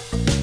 you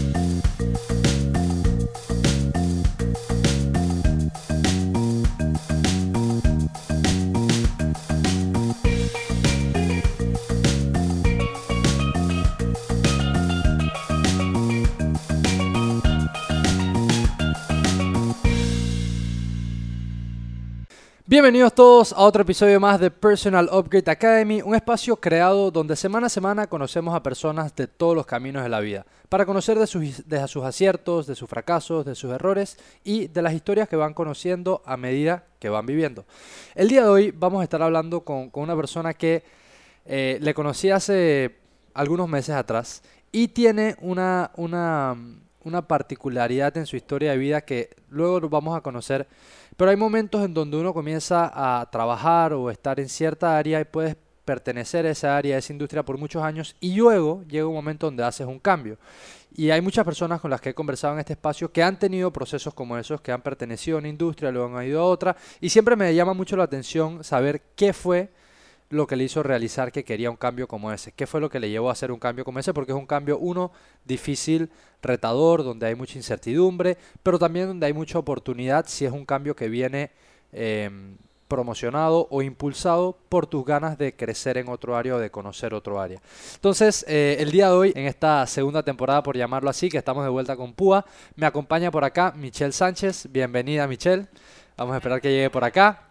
Bienvenidos todos a otro episodio más de Personal Upgrade Academy, un espacio creado donde semana a semana conocemos a personas de todos los caminos de la vida, para conocer de sus, de sus aciertos, de sus fracasos, de sus errores y de las historias que van conociendo a medida que van viviendo. El día de hoy vamos a estar hablando con, una persona que eh, le conocí hace algunos meses atrás y tiene una, una, una particularidad en su historia de vida que luego vamos a conocer pero hay momentos en donde uno comienza a trabajar o estar en cierta área y puedes pertenecer a esa área, a esa industria por muchos años y luego llega un momento donde haces un cambio. Y hay muchas personas con las que he conversado en este espacio que han tenido procesos como esos, que han pertenecido a una industria, luego han ido a otra, y siempre me llama mucho la atención saber qué fue lo que le hizo realizar que quería un cambio como ese? ¿Qué fue lo que le llevó a hacer un cambio como ese? Porque es un cambio, uno, difícil, retador, donde hay mucha incertidumbre, pero también donde hay mucha oportunidad si es un cambio que viene em, promocionado o impulsado por tus ganas de crecer en otro área o de conocer otro área. Entonces, eh, el día de hoy, en esta segunda temporada, por llamarlo así, que estamos de vuelta con Púa, me acompaña por acá Michelle Sánchez. Bienvenida, Michelle. Vamos a esperar que llegue por acá.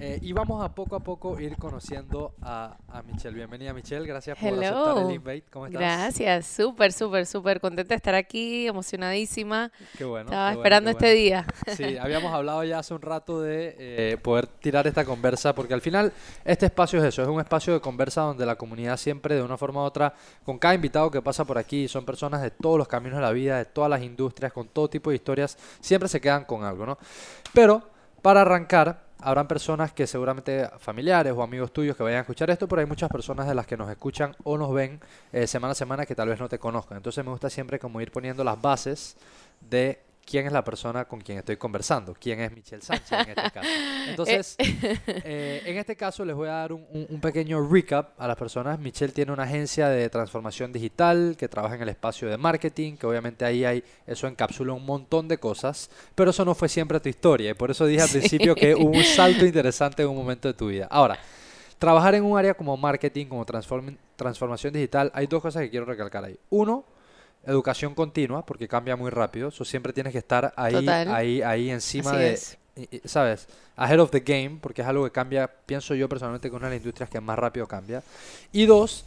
Eh, y vamos a poco a poco ir conociendo a, a Michelle. Bienvenida Michelle, gracias por aceptar el invite. ¿Cómo estás? Gracias, súper, súper, súper contenta de estar aquí, emocionadísima. Qué bueno. Estaba esperando este día. Sí, habíamos hablado ya hace un rato de eh, poder tirar esta conversa, porque al final este espacio es eso, es un espacio de conversa donde la comunidad siempre de una forma u otra, con cada invitado que pasa por aquí, son personas de todos los caminos de la vida, de todas las industrias, con todo tipo de historias, siempre se quedan con algo, ¿no? Pero para arrancar, habrán personas que seguramente familiares o amigos tuyos que vayan a escuchar esto, pero hay muchas personas de las que nos escuchan o nos ven eh, semana a semana que tal vez no te conozcan. Entonces me gusta siempre como ir poniendo las bases de quién es la persona con quien estoy conversando, quién es Michelle Sánchez en este caso. Entonces, eh, en este caso les voy a dar un, pequeño recap a las personas. Michelle tiene una agencia de transformación digital que trabaja en el espacio de marketing, que obviamente ahí hay, eso encapsula un montón de cosas, pero eso no fue siempre tu historia y por eso dije al principio que hubo un salto interesante en un momento de tu vida. Ahora, trabajar en un área como marketing, como transformación digital, hay dos cosas que quiero recalcar ahí. Uno, educación continua, porque cambia muy rápido. So, siempre tienes que estar ahí, ahí, ahí encima de, ¿sabes? Ahead of the game, porque es algo que cambia, pienso yo personalmente, que una de las industrias que más rápido cambia. Y dos,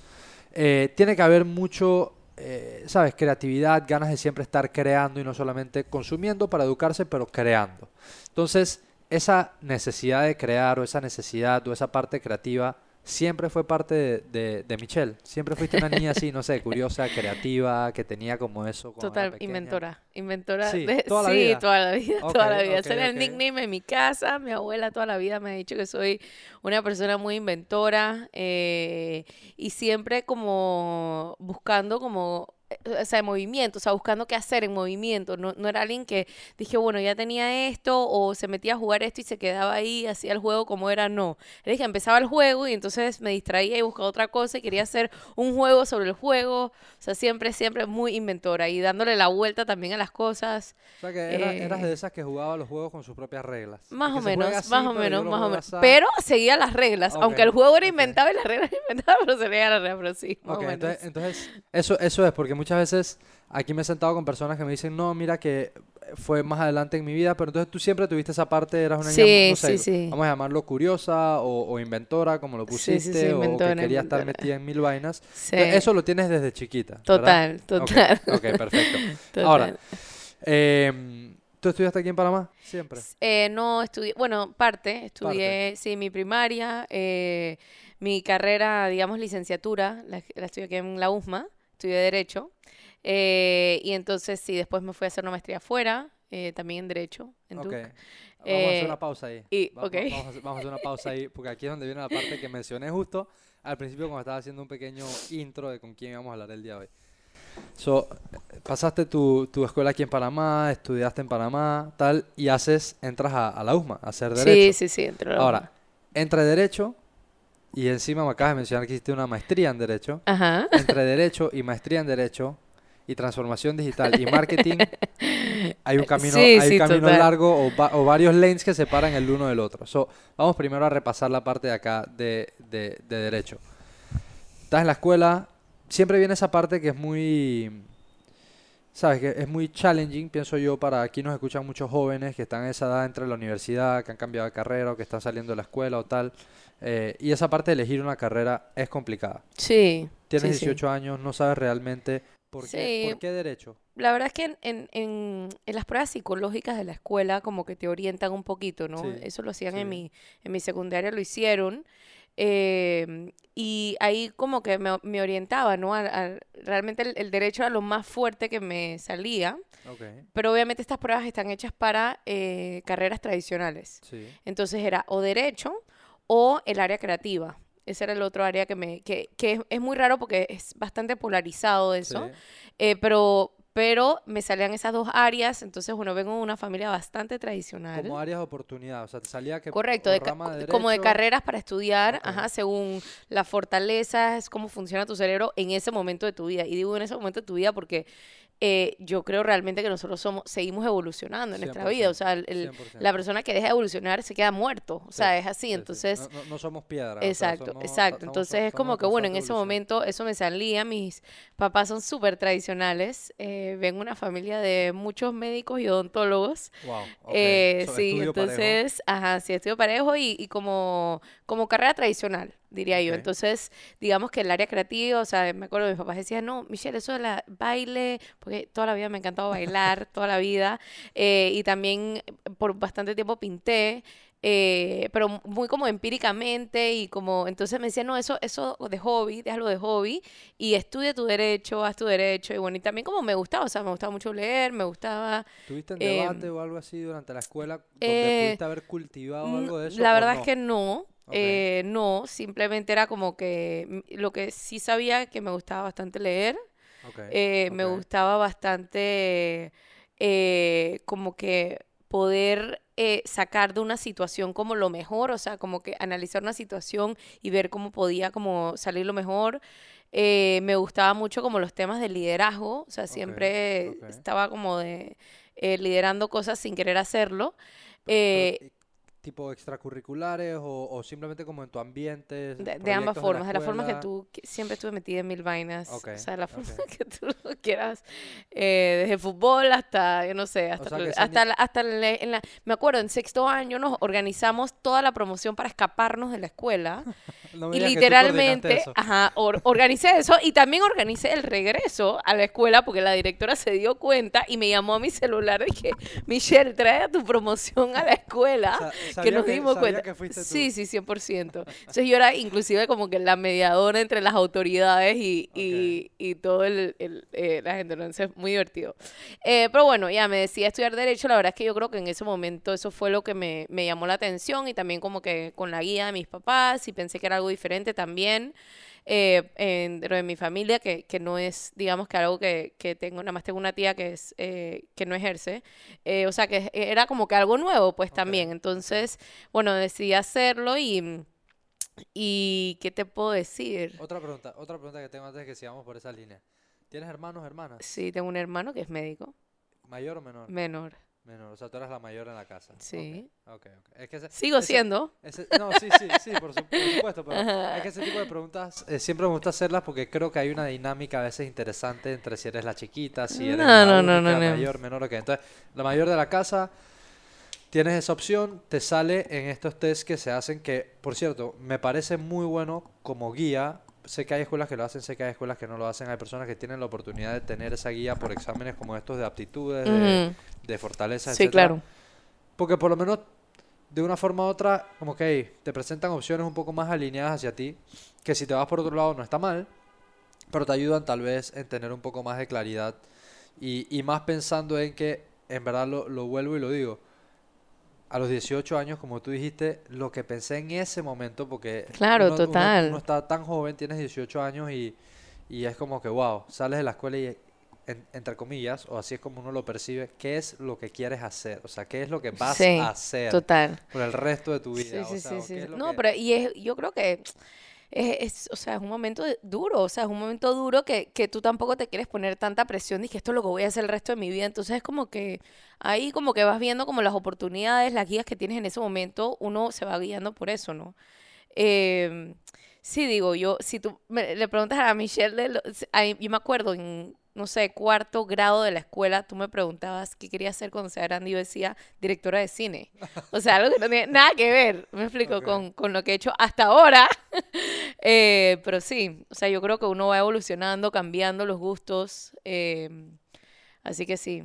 eh, tiene que haber mucho, eh, ¿sabes? Creatividad, ganas de siempre estar creando y no solamente consumiendo para educarse, pero creando. Entonces, esa necesidad de crear o esa necesidad o esa parte creativa siempre fue parte de, Michelle. Siempre fuiste una niña así, no sé, curiosa, creativa, que tenía como eso. Total, inventora. Inventora. Sí, de, toda, la vida. toda la vida. toda la vida. Era el nickname en mi casa. Mi abuela toda la vida me ha dicho que soy una persona muy inventora eh, y siempre como buscando como o sea, en movimiento, o sea, buscando qué hacer en movimiento. No, no, era alguien que dije, bueno, ya tenía esto, o se metía a jugar esto y se quedaba ahí, hacía el juego como era, no. Le dije, empezaba el juego y entonces me distraía y buscaba otra cosa y quería hacer un juego sobre el juego. O sea, siempre, siempre muy inventora y dándole la vuelta también a las cosas. O sea, que eras eh, de esas que jugaba los juegos con sus propias reglas. Más o menos, más o menos, más o menos. Pero seguía las reglas, aunque el juego era inventado y las reglas inventadas, pero seguía las reglas, pero sí, más o menos. Entonces, entonces, eso, eso es, porque muchas veces aquí me he sentado con personas que me dicen, no, mira que fue más adelante en mi vida, pero entonces tú siempre tuviste esa parte, eras una niña, no sé, vamos a llamarlo curiosa o, inventora, como lo pusiste, o que quería estar metida en mil vainas. Eso lo tienes desde chiquita. Total, total. Ok, perfecto. Ahora, em, ¿tú estudiaste aquí en Panamá? Siempre. Eh, no, estudié, bueno, parte, estudié, sí, mi primaria, eh, mi carrera, digamos, licenciatura, la, la estudié aquí en la USMA estudié Derecho. Eh, y entonces, sí, después me fui a hacer una maestría afuera, eh, también en Derecho, en okay. Vamos a hacer una pausa ahí. Y, vamos, a hacer, una pausa ahí, porque aquí es donde viene la parte que mencioné justo al principio cuando estaba haciendo un pequeño intro de con quién íbamos a hablar el día de hoy. So, pasaste tu, tu, escuela aquí en Panamá, estudiaste en Panamá, tal, y haces, entras a, la USMA a hacer Derecho. Sí, sí, sí, entro Ahora, entre Derecho y encima me acabas de mencionar que hiciste una maestría en Derecho. Ajá. Entre Derecho y maestría en Derecho, y transformación digital y marketing, hay un camino, hay un camino largo o, varios lanes que separan el uno del otro. So, vamos primero a repasar la parte de acá de, de, de derecho. Estás en la escuela, siempre viene esa parte que es muy sabes que es muy challenging, pienso yo, para aquí nos escuchan muchos jóvenes que están en esa edad entre la universidad, que han cambiado de carrera o que están saliendo de la escuela o tal. Eh, y esa parte de elegir una carrera es complicada. Sí. Tienes 18 años, no sabes realmente por, qué, por qué derecho. La verdad es que en, en, en, las pruebas psicológicas de la escuela como que te orientan un poquito, ¿no? Eso lo hacían en, mi, en mi secundaria, lo hicieron. Eh, y ahí como que me, me orientaba, ¿no? realmente el, derecho era lo más fuerte que me salía. Pero obviamente estas pruebas están hechas para eh, carreras tradicionales. Entonces era o derecho o el área creativa. Ese era el otro área que me que, que es, muy raro porque es bastante polarizado eso. Eh, pero pero me salían esas dos áreas, entonces, bueno, vengo de una familia bastante tradicional. Como áreas de oportunidad, o sea, te salía que... Correcto, de, como de carreras para estudiar, ajá, según las fortalezas, cómo funciona tu cerebro en ese momento de tu vida. Y digo en ese momento de tu vida porque eh, yo creo realmente que nosotros somos, seguimos evolucionando en nuestra vida. O sea, la persona que deja de evolucionar se queda muerto. O sea, es así. entonces. No, somos piedras. Exacto, exacto. entonces es como que, bueno, en ese momento eso me salía. Mis papás son súper tradicionales. Eh, vengo una familia de muchos médicos y odontólogos. Wow. Eh, sí, entonces, ajá, sí, estudio parejo y, y como, como carrera tradicional diría yo. Entonces, digamos que el área creativa, o sea, me acuerdo, mis papás decían, no, Michelle, eso de la baile, porque toda la vida me ha encantado bailar, toda la vida, eh, y también por bastante tiempo pinté, eh, pero muy como empíricamente y como, entonces me decían, no, eso, eso de hobby, déjalo de hobby, y estudia tu derecho, haz tu derecho, y bueno, y también como me gustaba, o sea, me gustaba mucho leer, me gustaba... ¿Tuviste en em, debate o algo así durante la escuela donde eh, pudiste haber cultivado algo de eso? La verdad es que no, eh, no, simplemente era como que lo que sí sabía que me gustaba bastante leer. Eh, me gustaba bastante eh, como que poder sacar de una situación como lo mejor, o sea, como que analizar una situación y ver cómo podía como salir lo mejor. me gustaba mucho como los temas de liderazgo, o sea, siempre estaba como de liderando cosas sin querer hacerlo tipo extracurriculares o, simplemente como en tu ambiente? De, ambas formas, de la, forma que tú siempre estuve metida en mil vainas. O sea, la forma que tú lo quieras, eh, desde fútbol hasta, yo no sé, hasta, hasta, hasta en la, me acuerdo, en sexto año nos organizamos toda la promoción para escaparnos de la escuela. y literalmente, ajá, organicé eso y también organicé el regreso a la escuela porque la directora se dio cuenta y me llamó a mi celular y dije, Michelle, trae a tu promoción a la escuela que nos dimos cuenta. Sí, sí, 100%. Entonces yo era inclusive como que la mediadora entre las autoridades y, y, y todo el, el eh, la gente. Entonces, muy divertido. Eh, pero bueno, ya me decía estudiar Derecho. La verdad es que yo creo que en ese momento eso fue lo que me, me llamó la atención y también como que con la guía de mis papás y pensé que era algo diferente también eh, dentro de mi familia, que, que, no es, digamos, que algo que, que, tengo, nada más tengo una tía que, es, eh, que no ejerce, eh, o sea, que era como que algo nuevo, pues también. Entonces, bueno, decidí hacerlo y... ¿Y qué te puedo decir? Otra pregunta, otra pregunta que tengo antes de que sigamos por esa línea. ¿Tienes hermanos, hermanas? Sí, tengo un hermano que es médico. ¿Mayor o menor? Menor. Menor, o sea, tú eras la mayor en la casa. Sí. Okay. Okay, Es que Sigo siendo. no, sí, sí, sí, por, supuesto, pero es que ese tipo de preguntas eh, siempre me gusta hacerlas porque creo que hay una dinámica a veces interesante entre si eres la chiquita, si eres la, mayor, menor, ok. Entonces, la mayor de la casa, tienes esa opción, te sale en estos tests que se hacen que, por cierto, me parece muy bueno como guía sé que hay escuelas que lo hacen, sé que hay escuelas que no lo hacen. Hay personas que tienen la oportunidad de tener esa guía por exámenes como estos de aptitudes, de, de, fortaleza, Sí, claro. Porque por lo menos de una forma u otra, como que te presentan opciones un poco más alineadas hacia ti, que si te vas por otro lado no está mal, pero te ayudan tal vez en tener un poco más de claridad y, y más pensando en que, en verdad lo, lo vuelvo y lo digo, a los 18 años, como tú dijiste, lo que pensé en ese momento, porque claro, total. Uno, está tan joven, tienes 18 años y, y, es como que, wow, sales de la escuela y, entre comillas, o así es como uno lo percibe, ¿qué es lo que quieres hacer? O sea, ¿qué es lo que vas a hacer total. por el resto de tu vida? Sí, sí, sí, No, pero y es, yo creo que es, o sea, es un momento duro, o sea, es un momento duro que, que tú tampoco te quieres poner tanta presión y que esto es lo que voy a hacer el resto de mi vida. Entonces es como que ahí como que vas viendo como las oportunidades, las guías que tienes en ese momento, uno se va guiando por eso, ¿no? Eh, sí, digo, yo, si tú le preguntas a Michelle, de yo me acuerdo en no sé, cuarto grado de la escuela, tú me preguntabas qué quería hacer cuando sea grande y yo decía directora de cine. O sea, algo que no tiene nada que ver, me explico, con, con, lo que he hecho hasta ahora. eh, pero sí, o sea, yo creo que uno va evolucionando, cambiando los gustos. Eh, así que sí.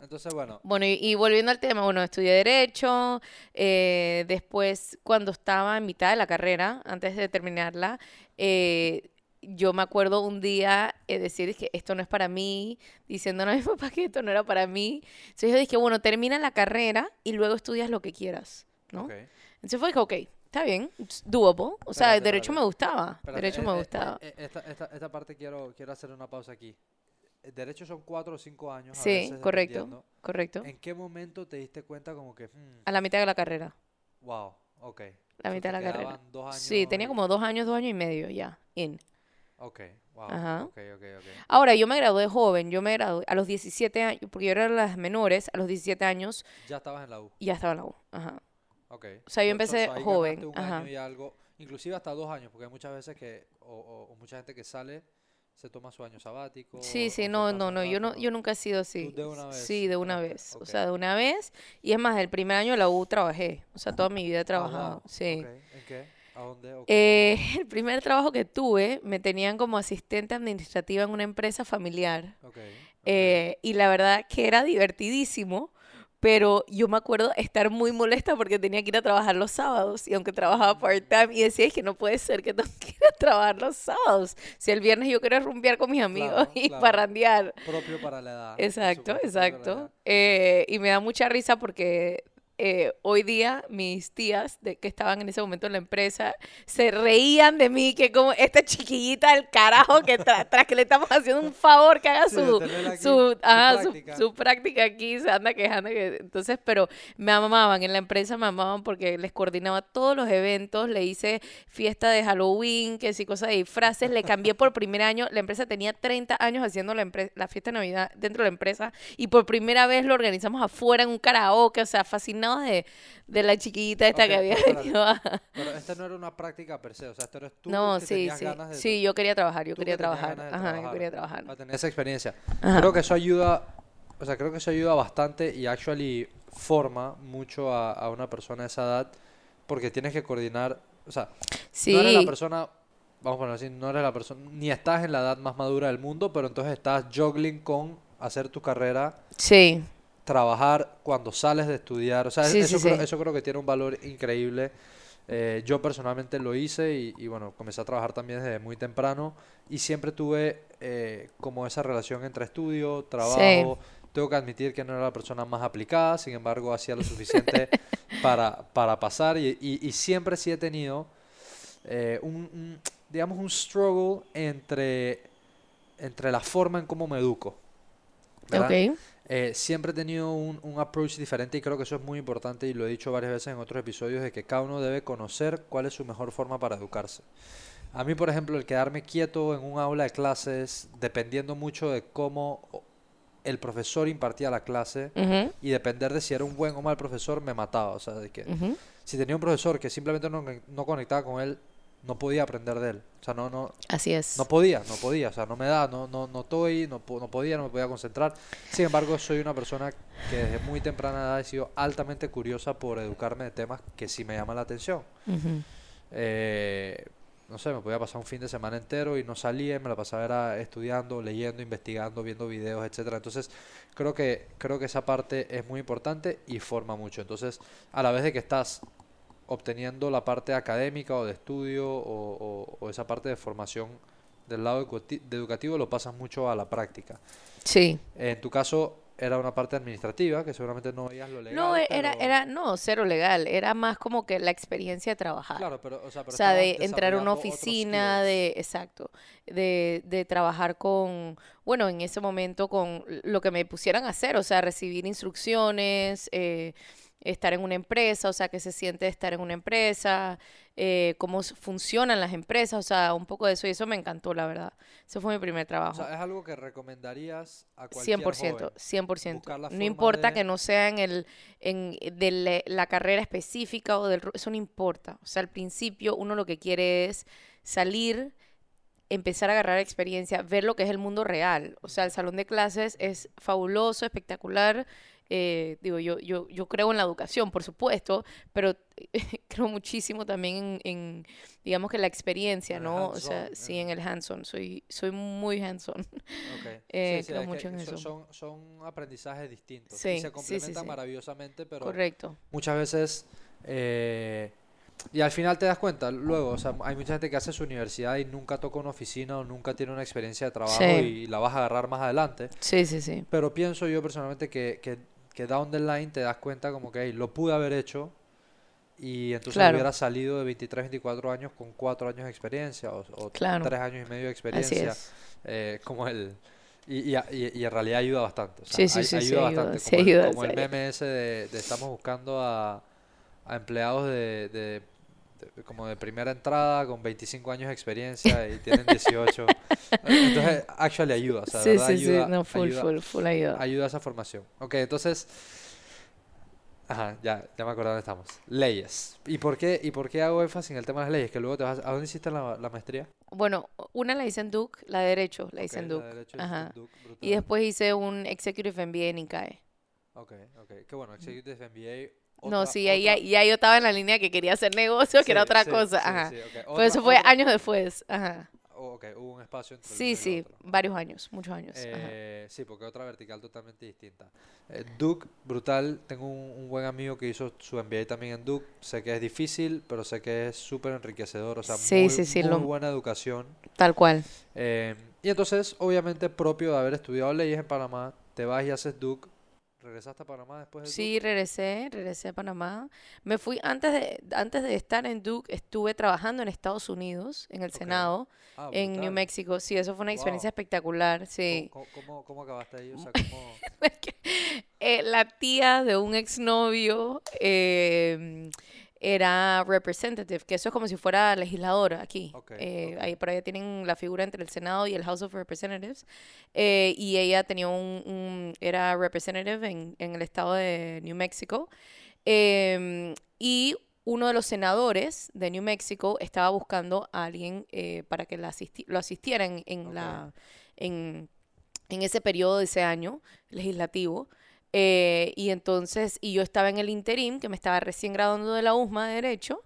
Entonces, bueno. Bueno, y, volviendo al tema, bueno, estudié Derecho, eh, después cuando estaba en mitad de la carrera, antes de terminarla, eh, yo me acuerdo un día eh, decir que esto no es para mí, diciéndole a mi papá que esto no era para mí. Entonces yo dije, bueno, termina la carrera y luego estudias lo que quieras, ¿no? Entonces fue que, ok, está bien, doable. O sea, derecho me gustaba, derecho me gustaba. esta, esta, parte quiero, quiero hacer una pausa aquí. Derecho son cuatro o cinco años. Sí, correcto, correcto. ¿En qué momento te diste cuenta como que... Hmm, a la mitad de la carrera. Wow, ok. La mitad de la carrera. sí, tenía como dos años, dos años y medio ya, in. Ok, wow. Okay, okay, Ahora, yo me gradué joven, yo me gradué a los 17 años, porque yo era de las menores, a los 17 años. ¿Ya estabas en la U? Ya estaba en la U, ajá. Ok. O sea, yo empecé joven. Un ajá. Año y algo, inclusive hasta dos años, porque hay muchas veces que, o, o, mucha gente que sale se toma su año sabático. Sí, sí, no, no, no, yo no, yo nunca he sido así. de una vez? Sí, de una vez, o sea, de una vez. Y es más, el primer año de la U trabajé, o sea, toda mi vida he trabajado, sí. ¿En qué? Eh, el primer trabajo que tuve me tenían como asistente administrativa en una empresa familiar. Eh, y la verdad que era divertidísimo, pero yo me acuerdo estar muy molesta porque tenía que ir a trabajar los sábados y aunque trabajaba mm. part-time y decía, es que no puede ser que tengo que ir a trabajar los sábados. Si el viernes yo quería rumbear con mis amigos y parrandear. Propio para la edad. Exacto, exacto. Eh, y me da mucha risa porque eh, hoy día mis tías de, que estaban en ese momento en la empresa se reían de mí, que como esta chiquillita del carajo que tras que le estamos haciendo un favor que haga su, su, práctica. Su, práctica aquí, se anda quejando. Que, entonces, pero me amaban, en la empresa me amaban porque les coordinaba todos los eventos, le hice fiesta de Halloween, que sí, cosas de disfraces, le cambié por primer año, la empresa tenía 30 años haciendo la, la fiesta de Navidad dentro de la empresa y por primera vez lo organizamos afuera en un karaoke, o sea, fascinado de, de la chiquita esta que había venido Pero esta no era una práctica per se, o sea, esto eres tú no, que sí, sí. ganas de... Sí, yo quería trabajar, yo quería trabajar. Ajá, yo quería trabajar. Para tener esa experiencia. Creo que eso ayuda, o sea, creo que eso ayuda bastante y actually forma mucho a, a una persona de esa edad porque tienes que coordinar, o sea, sí. no eres la persona vamos a ponerlo así, no eres la persona, ni estás en la edad más madura del mundo, pero entonces estás juggling con hacer tu carrera. Sí trabajar cuando sales de estudiar. O sea, eso, creo, eso creo que tiene un valor increíble. Eh, yo personalmente lo hice y, bueno, comencé a trabajar también desde muy temprano y siempre tuve eh, como esa relación entre estudio, trabajo. Tengo que admitir que no era la persona más aplicada, sin embargo hacía lo suficiente para, para pasar y, y, siempre sí he tenido eh, un, digamos, un struggle entre, entre la forma en cómo me educo. ¿verdad? Eh, siempre he tenido un, un, approach diferente y creo que eso es muy importante y lo he dicho varias veces en otros episodios de que cada uno debe conocer cuál es su mejor forma para educarse. A mí, por ejemplo, el quedarme quieto en un aula de clases, dependiendo mucho de cómo el profesor impartía la clase y depender de si era un buen o mal profesor, me mataba. O sea, de que si tenía un profesor que simplemente no, no conectaba con él, no podía aprender de él. O sea, no, no. Así es. No podía, no podía. O sea, no me da, no, no, no estoy, no, no podía, no me podía concentrar. Sin embargo, soy una persona que desde muy temprana edad he sido altamente curiosa por educarme de temas que sí me llaman la atención. Eh, no sé, me podía pasar un fin de semana entero y no salía, me la pasaba era estudiando, leyendo, investigando, viendo videos, etcétera. Entonces, creo que creo que esa parte es muy importante y forma mucho. Entonces, a la vez de que estás obteniendo la parte académica o de estudio o, esa parte de formación del lado educativo lo pasas mucho a la práctica. Sí. En tu caso era una parte administrativa que seguramente no veías lo legal. No, era, era, no, cero legal. Era más como que la experiencia de trabajar. Claro, pero, o sea, o sea de entrar a una oficina, de, exacto, de, de trabajar con, bueno, en ese momento con lo que me pusieran a hacer, o sea, recibir instrucciones, eh, estar en una empresa, o sea, que se siente estar en una empresa, eh, cómo funcionan las empresas, o sea, un poco de eso, y eso me encantó, la verdad. Ese fue mi primer trabajo. O sea, es algo que recomendarías a cualquier 100%, 100%. No importa que no sea en el en de la carrera específica o del eso no importa. O sea, al principio uno lo que quiere es salir empezar a agarrar experiencia, ver lo que es el mundo real. O sea, el salón de clases es fabuloso, espectacular, eh, digo, yo, yo, yo creo en la educación, por supuesto, pero creo muchísimo también en, digamos que la experiencia, ¿no? O sea, sí, en el hands-on. Soy, soy muy hands-on. Eh, creo mucho en eso. Son, son aprendizajes distintos. y se complementan maravillosamente, pero Correcto. muchas veces... Eh, y al final te das cuenta, luego, o sea, hay mucha gente que hace su universidad y nunca toca una oficina o nunca tiene una experiencia de trabajo y la vas a agarrar más adelante. Sí, sí, sí. Pero pienso yo personalmente que, que que down the line te das cuenta como que lo pude haber hecho y entonces hubiera salido de 23, 24 años con 4 años de experiencia o, o 3 años y medio de experiencia. Eh, como el... Y, y, y, en realidad ayuda bastante. sí, sí, sí, ayuda bastante. como, ayuda, como el meme ese de, estamos buscando a, a empleados de como de primera entrada con 25 años de experiencia y tienen 18. entonces, actually ayuda. O sea, sí, sí, ayuda, sí, no, full, full, full ayuda. Ayuda a esa formación. Ok, entonces, ajá, ya, ya me acuerdo dónde estamos. Leyes. ¿Y por qué, y por qué hago énfasis en el tema de las leyes? Que luego te vas, ¿a dónde hiciste la, la maestría? Bueno, una la hice en Duke, la de Derecho, la hice en Duke. Ajá. y después hice un Executive MBA en ICAE. Ok, ok. Qué bueno, Executive MBA no, sí, ya, ya, yo estaba en la línea que quería hacer negocio, que era otra cosa. Ajá. Pues eso fue años después. Ajá. Oh, ok, hubo un espacio entre Sí, sí, varios años, muchos años. Eh, sí, porque otra vertical totalmente distinta. Eh, Duke, brutal. Tengo un, buen amigo que hizo su MBA también en Duke. Sé que es difícil, pero sé que es súper enriquecedor. O sea, muy, buena educación. Tal cual. Eh, y entonces, obviamente, propio de haber estudiado leyes en Panamá, te vas y haces Duke ¿Regresaste a Panamá después de Sí, regresé, regresé a Panamá. Me fui antes de antes de estar en Duke, estuve trabajando en Estados Unidos, en el Senado, ah, en New Mexico. Sí, eso fue una experiencia espectacular, sí. ¿Cómo, cómo, acabaste ahí? O sea, ¿cómo... eh, la tía de un exnovio eh, era representative, que eso es como si fuera legisladora aquí. eh, Ahí por allá tienen la figura entre el Senado y el House of Representatives. Eh, y ella tenía un, era representative en, en, el estado de New Mexico. Em, y uno de los senadores de New Mexico estaba buscando a alguien eh, para que la lo asistiera en, en la, en, en ese periodo de ese año legislativo. Eh, y entonces, y yo estaba en el interim, que me estaba recién graduando de la USMA de Derecho,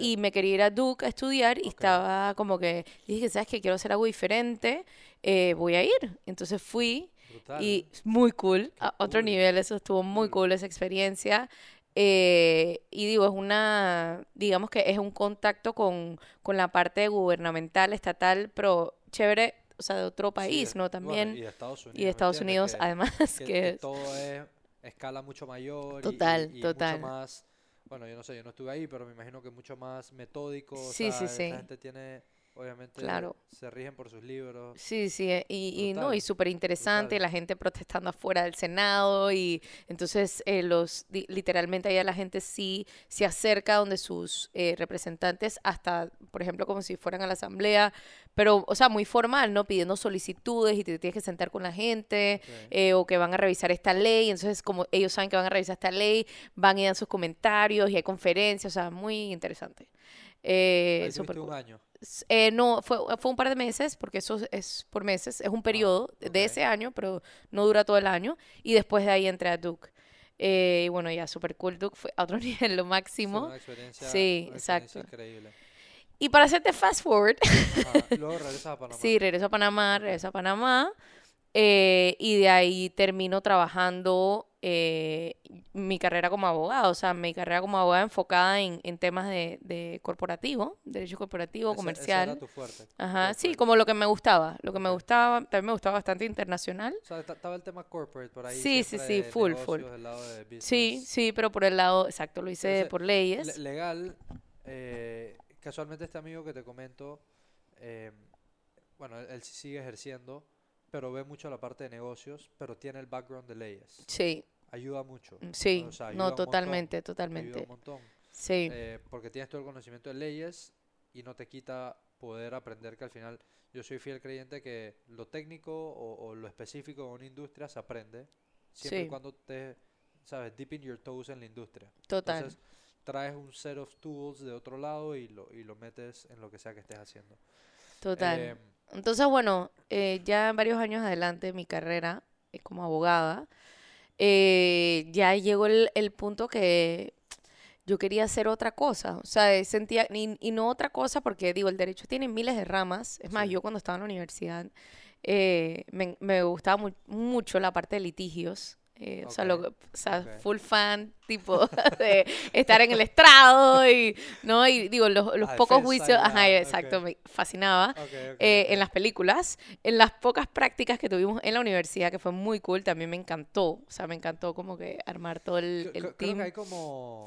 y, me quería ir a Duke a estudiar, y estaba como que, dije, ¿sabes qué? Quiero hacer algo diferente, eh, voy a ir. Entonces fui, y muy cool, a otro nivel, eso estuvo muy cool esa experiencia. Eh, y digo, es una, digamos que es un contacto con, con la parte gubernamental, estatal, pero chévere sea, de otro país, ¿no? También. y de Estados Unidos. Y de Estados Unidos, además, que, Todo es escala mucho mayor. Total, y, total. Mucho más, bueno, yo no sé, yo no estuve ahí, pero me imagino que mucho más metódico. Sí, sí, sí. La gente tiene obviamente se rigen por sus libros. Sí, sí, eh, y, y no, y súper interesante, la gente protestando afuera del Senado y entonces eh, los literalmente allá la gente sí se acerca donde sus eh, representantes hasta, por ejemplo, como si fueran a la asamblea, pero, o sea, muy formal, ¿no? Pidiendo solicitudes y te tienes que sentar con la gente o que van a revisar esta ley, entonces como ellos saben que van a revisar esta ley, van y dan sus comentarios y hay conferencias, o sea, muy interesante. Eh, un año? Eh, no, fue, fue un par de meses, porque eso es por meses, es un ah, periodo de ese año, pero no dura todo el año. Y después de ahí entré a Duke. Eh, y bueno, ya, super cool. Duke fue a otro nivel, lo máximo. sí, exacto. Increíble. Y para hacerte fast forward. luego regresas a Panamá. sí, regreso a Panamá, regreso a Panamá. Eh, y de ahí termino trabajando eh, mi carrera como abogado, o sea, mi carrera como abogada enfocada en, en temas de, de, corporativo, derecho corporativo, comercial. era tu fuerte. Ajá, sí, como lo que me gustaba, lo que me gustaba, también me gustaba bastante internacional. O sea, estaba el tema corporate por ahí. Sí, sí, sí, full, full. Sí, sí, pero por el lado, exacto, lo hice por leyes. legal, eh, casualmente este amigo que te comento, eh, bueno, él, él sigue ejerciendo pero ve mucho la parte de negocios, pero tiene el background de leyes. Sí. ayuda mucho. Mm, sí, no, totalmente, totalmente. un montón. Sí. Eh, porque tienes todo el conocimiento de leyes y no te quita poder aprender que al final yo soy fiel creyente que lo técnico o, lo específico de una industria se aprende siempre y cuando te, sabes, dipping your toes en la industria. Total. Entonces, traes un set of tools de otro lado y lo, y lo metes en lo que sea que estés haciendo. Total. Em, Entonces, bueno, eh, ya varios años adelante de mi carrera eh, como abogada, eh, ya llegó el, el, punto que yo quería hacer otra cosa. O sea, sentía, y, y, no otra cosa porque, digo, el derecho tiene miles de ramas. Es más, yo cuando estaba en la universidad me, me, gustaba mucho la parte de litigios. Eh, o sea, lo, o sea full fan, tipo, de estar en el estrado y, ¿no? Y digo, los, los pocos juicios, ajá, exacto, me fascinaba. Eh, en las películas, en las pocas prácticas que tuvimos en la universidad, que fue muy cool, también me encantó. O sea, me encantó como que armar todo el, el team. hay como,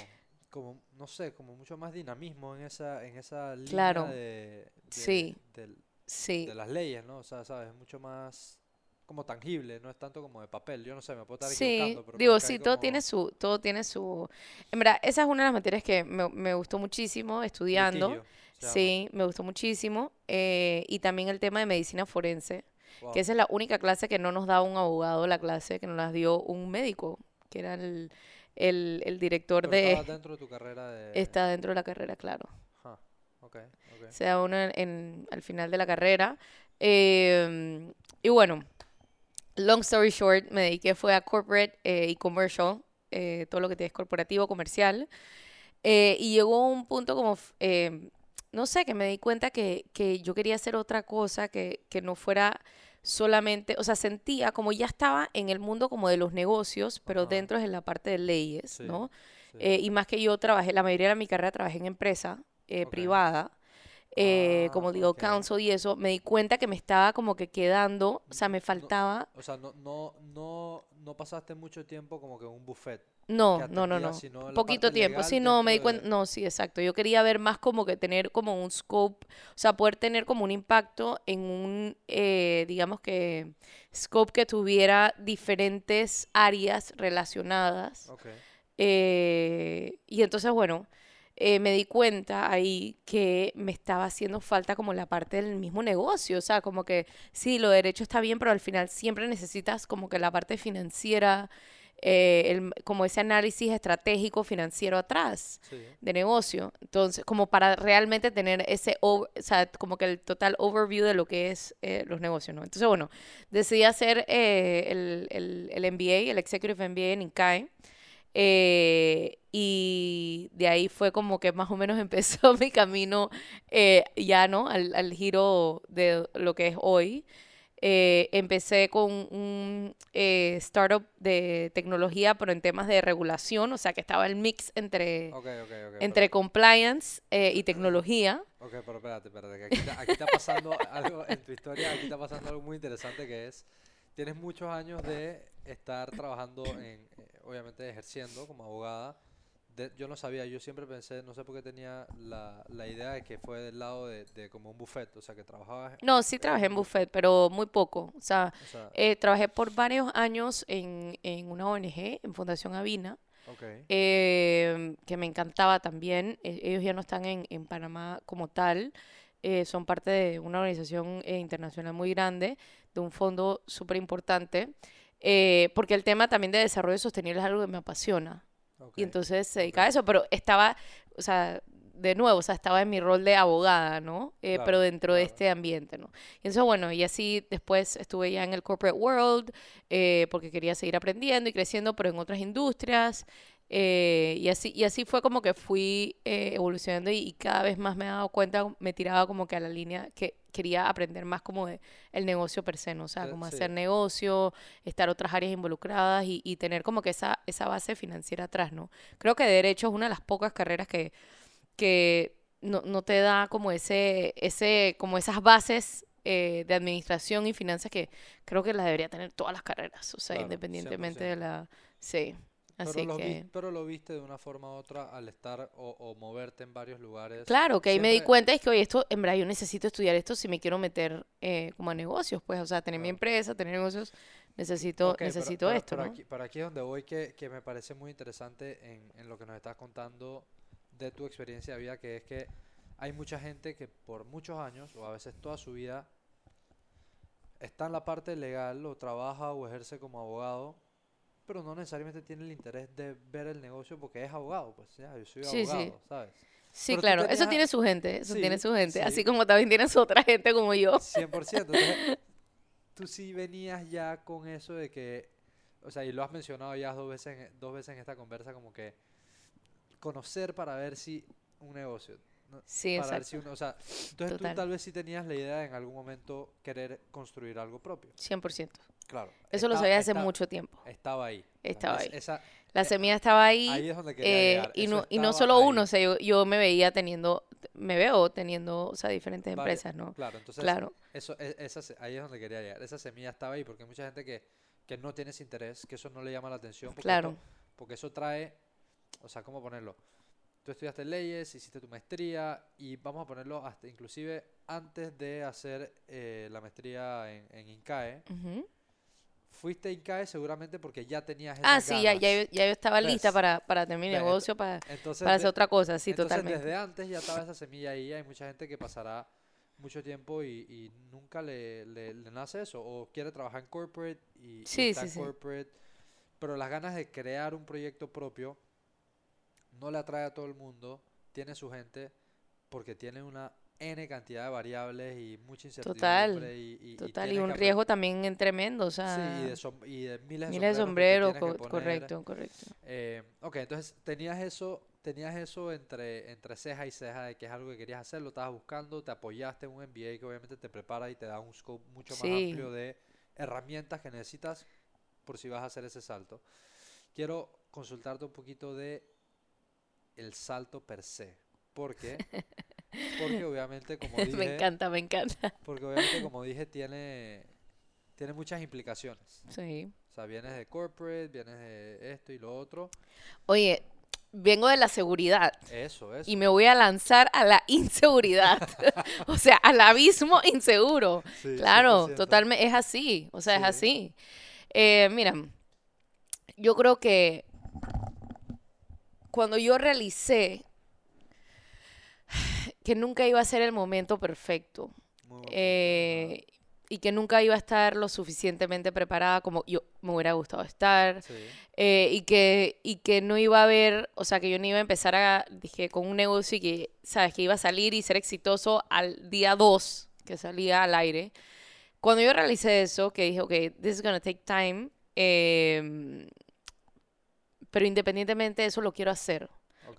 como, no sé, como mucho más dinamismo en esa, en esa línea de, sí. sí. de las leyes, ¿no? O sea, sabes, mucho más como tangible, no es tanto como de papel. Yo no sé, me puedo estar sí, digo, sí, todo tiene su, todo tiene su... En verdad, esa es una de las materias que me, me gustó muchísimo estudiando. sí, me gustó muchísimo. Eh, y también el tema de medicina forense, que esa es la única clase que no nos da un abogado, la clase que nos la dio un médico, que era el, el, el director de... Está dentro de tu carrera de... Está dentro de la carrera, claro. Okay, okay. Se da uno en, al final de la carrera. Eh, y bueno, long story short, me dediqué fue a corporate eh, y commercial, eh, todo lo que tienes corporativo, comercial. Eh, y llegó un punto como, no sé, que me di cuenta que, que yo quería hacer otra cosa que, que, no fuera solamente, o sea, sentía como ya estaba en el mundo como de los negocios, pero dentro de la parte de leyes, ¿no? y más que yo trabajé, la mayoría de mi carrera trabajé en empresa privada. Eh, ah, como digo, council y eso, me di cuenta que me estaba como que quedando, o sea, me faltaba... o sea, no, no, no, no pasaste mucho tiempo como que en un buffet. No, no, no, no. Poquito tiempo. Sí, no, me di cuenta. No, sí, exacto. Yo quería ver más como que tener como un scope, o sea, poder tener como un impacto en un, eh, digamos que, scope que tuviera diferentes áreas relacionadas. Okay. Eh, y entonces, bueno, eh, me di cuenta ahí que me estaba haciendo falta como la parte del mismo negocio, o sea, como que sí, lo derecho está bien, pero al final siempre necesitas como que la parte financiera, eh, el, como ese análisis estratégico financiero atrás de negocio. Entonces, como para realmente tener ese, o sea, como que el total overview de lo que es eh, los negocios, ¿no? Entonces, bueno, decidí hacer el, el, el, MBA, el Executive MBA en INCAE. Eh, y de ahí fue como que más o menos empezó mi camino eh, ya, ¿no? Al, al, giro de lo que es hoy. Eh, empecé con un startup de tecnología, pero en temas de regulación, o sea que estaba el mix entre, entre compliance y tecnología. Ok, pero espérate, espérate, que aquí está, aquí está pasando algo en tu historia, aquí está pasando algo muy interesante que es, tienes muchos años de estar trabajando en, obviamente ejerciendo como abogada, yo no sabía, yo siempre pensé, no sé por qué tenía la, la idea de que fue del lado de, de, como un buffet, o sea, que trabajaba... No, sí trabajé en buffet, pero muy poco. O sea, eh, trabajé por varios años en, en una ONG, en Fundación Avina, eh, que me encantaba también. E, ellos ya no están en, en Panamá como tal, eh, son parte de una organización internacional muy grande, de un fondo súper importante. Eh, porque el tema también de desarrollo sostenible es algo que me apasiona. Y entonces se dedica a eso, pero estaba, o sea, de nuevo, o sea, estaba en mi rol de abogada, ¿no? Eh, pero dentro de este ambiente, ¿no? Y entonces, bueno, y así después estuve ya en el corporate world, eh, porque quería seguir aprendiendo y creciendo, pero en otras industrias. Eh, y, así, y así fue como que fui eh, evolucionando y, cada vez más me he dado cuenta, me tiraba como que a la línea que quería aprender más como de el negocio per se, ¿no? O sea, como hacer negocio, estar otras áreas involucradas y, y, tener como que esa, esa base financiera atrás, ¿no? Creo que Derecho es una de las pocas carreras que, que no, no te da como ese, ese, como esas bases eh, de administración y finanzas que creo que las debería tener todas las carreras, o sea, independientemente de la... Sí pero, lo pero lo viste de una forma u otra al estar o, moverte en varios lugares. Claro, que ahí me di cuenta es que, oye, esto, en verdad yo necesito estudiar esto si me quiero meter eh, como a negocios, pues, o sea, tener mi empresa, tener negocios, necesito, necesito esto. Pero, aquí, aquí, es donde voy que, que me parece muy interesante en, en, lo que nos estás contando de tu experiencia de vida, que es que hay mucha gente que por muchos años, o a veces toda su vida, está en la parte legal, o trabaja o ejerce como abogado, pero no necesariamente tiene el interés de ver el negocio porque es abogado, pues ya, yo soy abogado, sí. ¿sabes? Sí, claro, eso tiene su gente, eso tiene su gente, así como también tienes otra gente como yo. 100%. tú sí venías ya con eso de que, o sea, y lo has mencionado ya dos veces, dos veces en esta conversa, como que conocer para ver si un negocio. Sí, para ver si uno, o sea, entonces tú tal vez sí tenías la idea de en algún momento querer construir algo propio. 100%. Claro. Eso lo sabía hace mucho tiempo. Estaba ahí. Estaba ahí. la semilla estaba ahí. Ahí es donde quería eh, y, no, y no solo uno, o sea, yo, me veía teniendo, me veo teniendo, o sea, diferentes empresas, ¿no? Claro, entonces, claro. Eso, e, esa, ahí es donde quería llegar. Esa semilla estaba ahí porque hay mucha gente que, que no tiene ese interés, que eso no le llama la atención. Porque claro. porque eso trae, o sea, ¿cómo ponerlo? Tú estudiaste leyes, hiciste tu maestría y vamos a ponerlo hasta inclusive antes de hacer eh, la maestría en, en INCAE. Fuiste a INCAE seguramente porque ya tenías Ah, sí, ya, ya, yo estaba lista para, para tener mi negocio, para, para hacer otra cosa, sí, entonces totalmente. desde antes ya estaba esa semilla ahí, hay mucha gente que pasará mucho tiempo y, y nunca le, le, nace eso, o quiere trabajar en corporate y, está en corporate, pero las ganas de crear un proyecto propio no le atrae a todo el mundo, tiene su gente, porque tiene una N cantidad de variables y mucha incertidumbre. Total, y, total, y un riesgo también tremendo, o sea... Sí, y de, miles de sombreros. correcto, correcto. Eh, ok, entonces tenías eso tenías eso entre, entre ceja y ceja de que es algo que querías hacer, lo estabas buscando, te apoyaste en un MBA que obviamente te prepara y te da un scope mucho más amplio de herramientas que necesitas por si vas a hacer ese salto. Quiero consultarte un poquito de el salto per se. Porque, porque obviamente, como dije... me encanta, me encanta. Porque obviamente, como dije, tiene, tiene muchas implicaciones. Sí. O sea, vienes de corporate, vienes de esto y lo otro. Oye, vengo de la seguridad. Eso, eso. Y me voy a lanzar a la inseguridad. o sea, al abismo inseguro. claro, totalmente, es así. O sea, es así. Eh, mira, yo creo que cuando yo realicé que nunca iba a ser el momento perfecto eh, y que nunca iba a estar lo suficientemente preparada como yo me hubiera gustado estar eh, y, que, y que no iba a haber, o sea, que yo no iba a empezar a, dije, con un negocio y que, sabes, que iba a salir y ser exitoso al día 2 que salía al aire. Cuando yo realicé eso, que dije, ok, this is gonna take time, eh, pero independientemente de eso lo quiero hacer.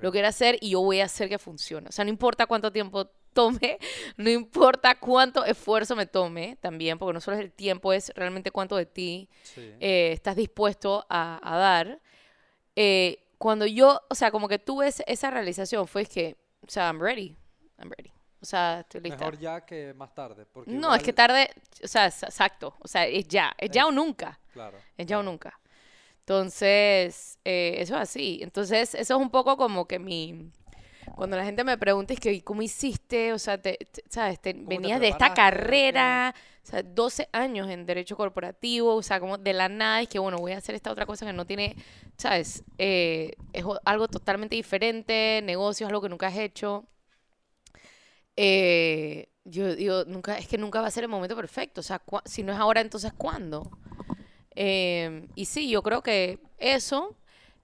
Lo quiero hacer y yo voy a hacer que funcione. O sea, no importa cuánto tiempo tome, no importa cuánto esfuerzo me tome también, porque no solo es el tiempo, es realmente cuánto de ti eh, estás dispuesto a, dar. Eh, cuando yo, o sea, como que tuve esa realización, fue que, o sea, I'm ready, I'm ready. O sea, estoy lista. Mejor ya que más tarde. no, es que tarde, o sea, exacto. O sea, es ya, es ya o nunca. Claro. Es ya o nunca. Entonces, eh, eso es así. Entonces, eso es un poco como que mi... Cuando la gente me pregunta, es que, ¿cómo hiciste? O sea, te, ¿sabes? venías de esta carrera, o sea, 12 años en Derecho Corporativo, o sea, como de la nada, es que, bueno, voy a hacer esta otra cosa que no tiene, ¿sabes? Eh, es algo totalmente diferente, negocio es algo que nunca has hecho. Eh, yo digo, nunca, es que nunca va a ser el momento perfecto. O sea, si no es ahora, entonces ¿cuándo? Em, y sí, yo creo que eso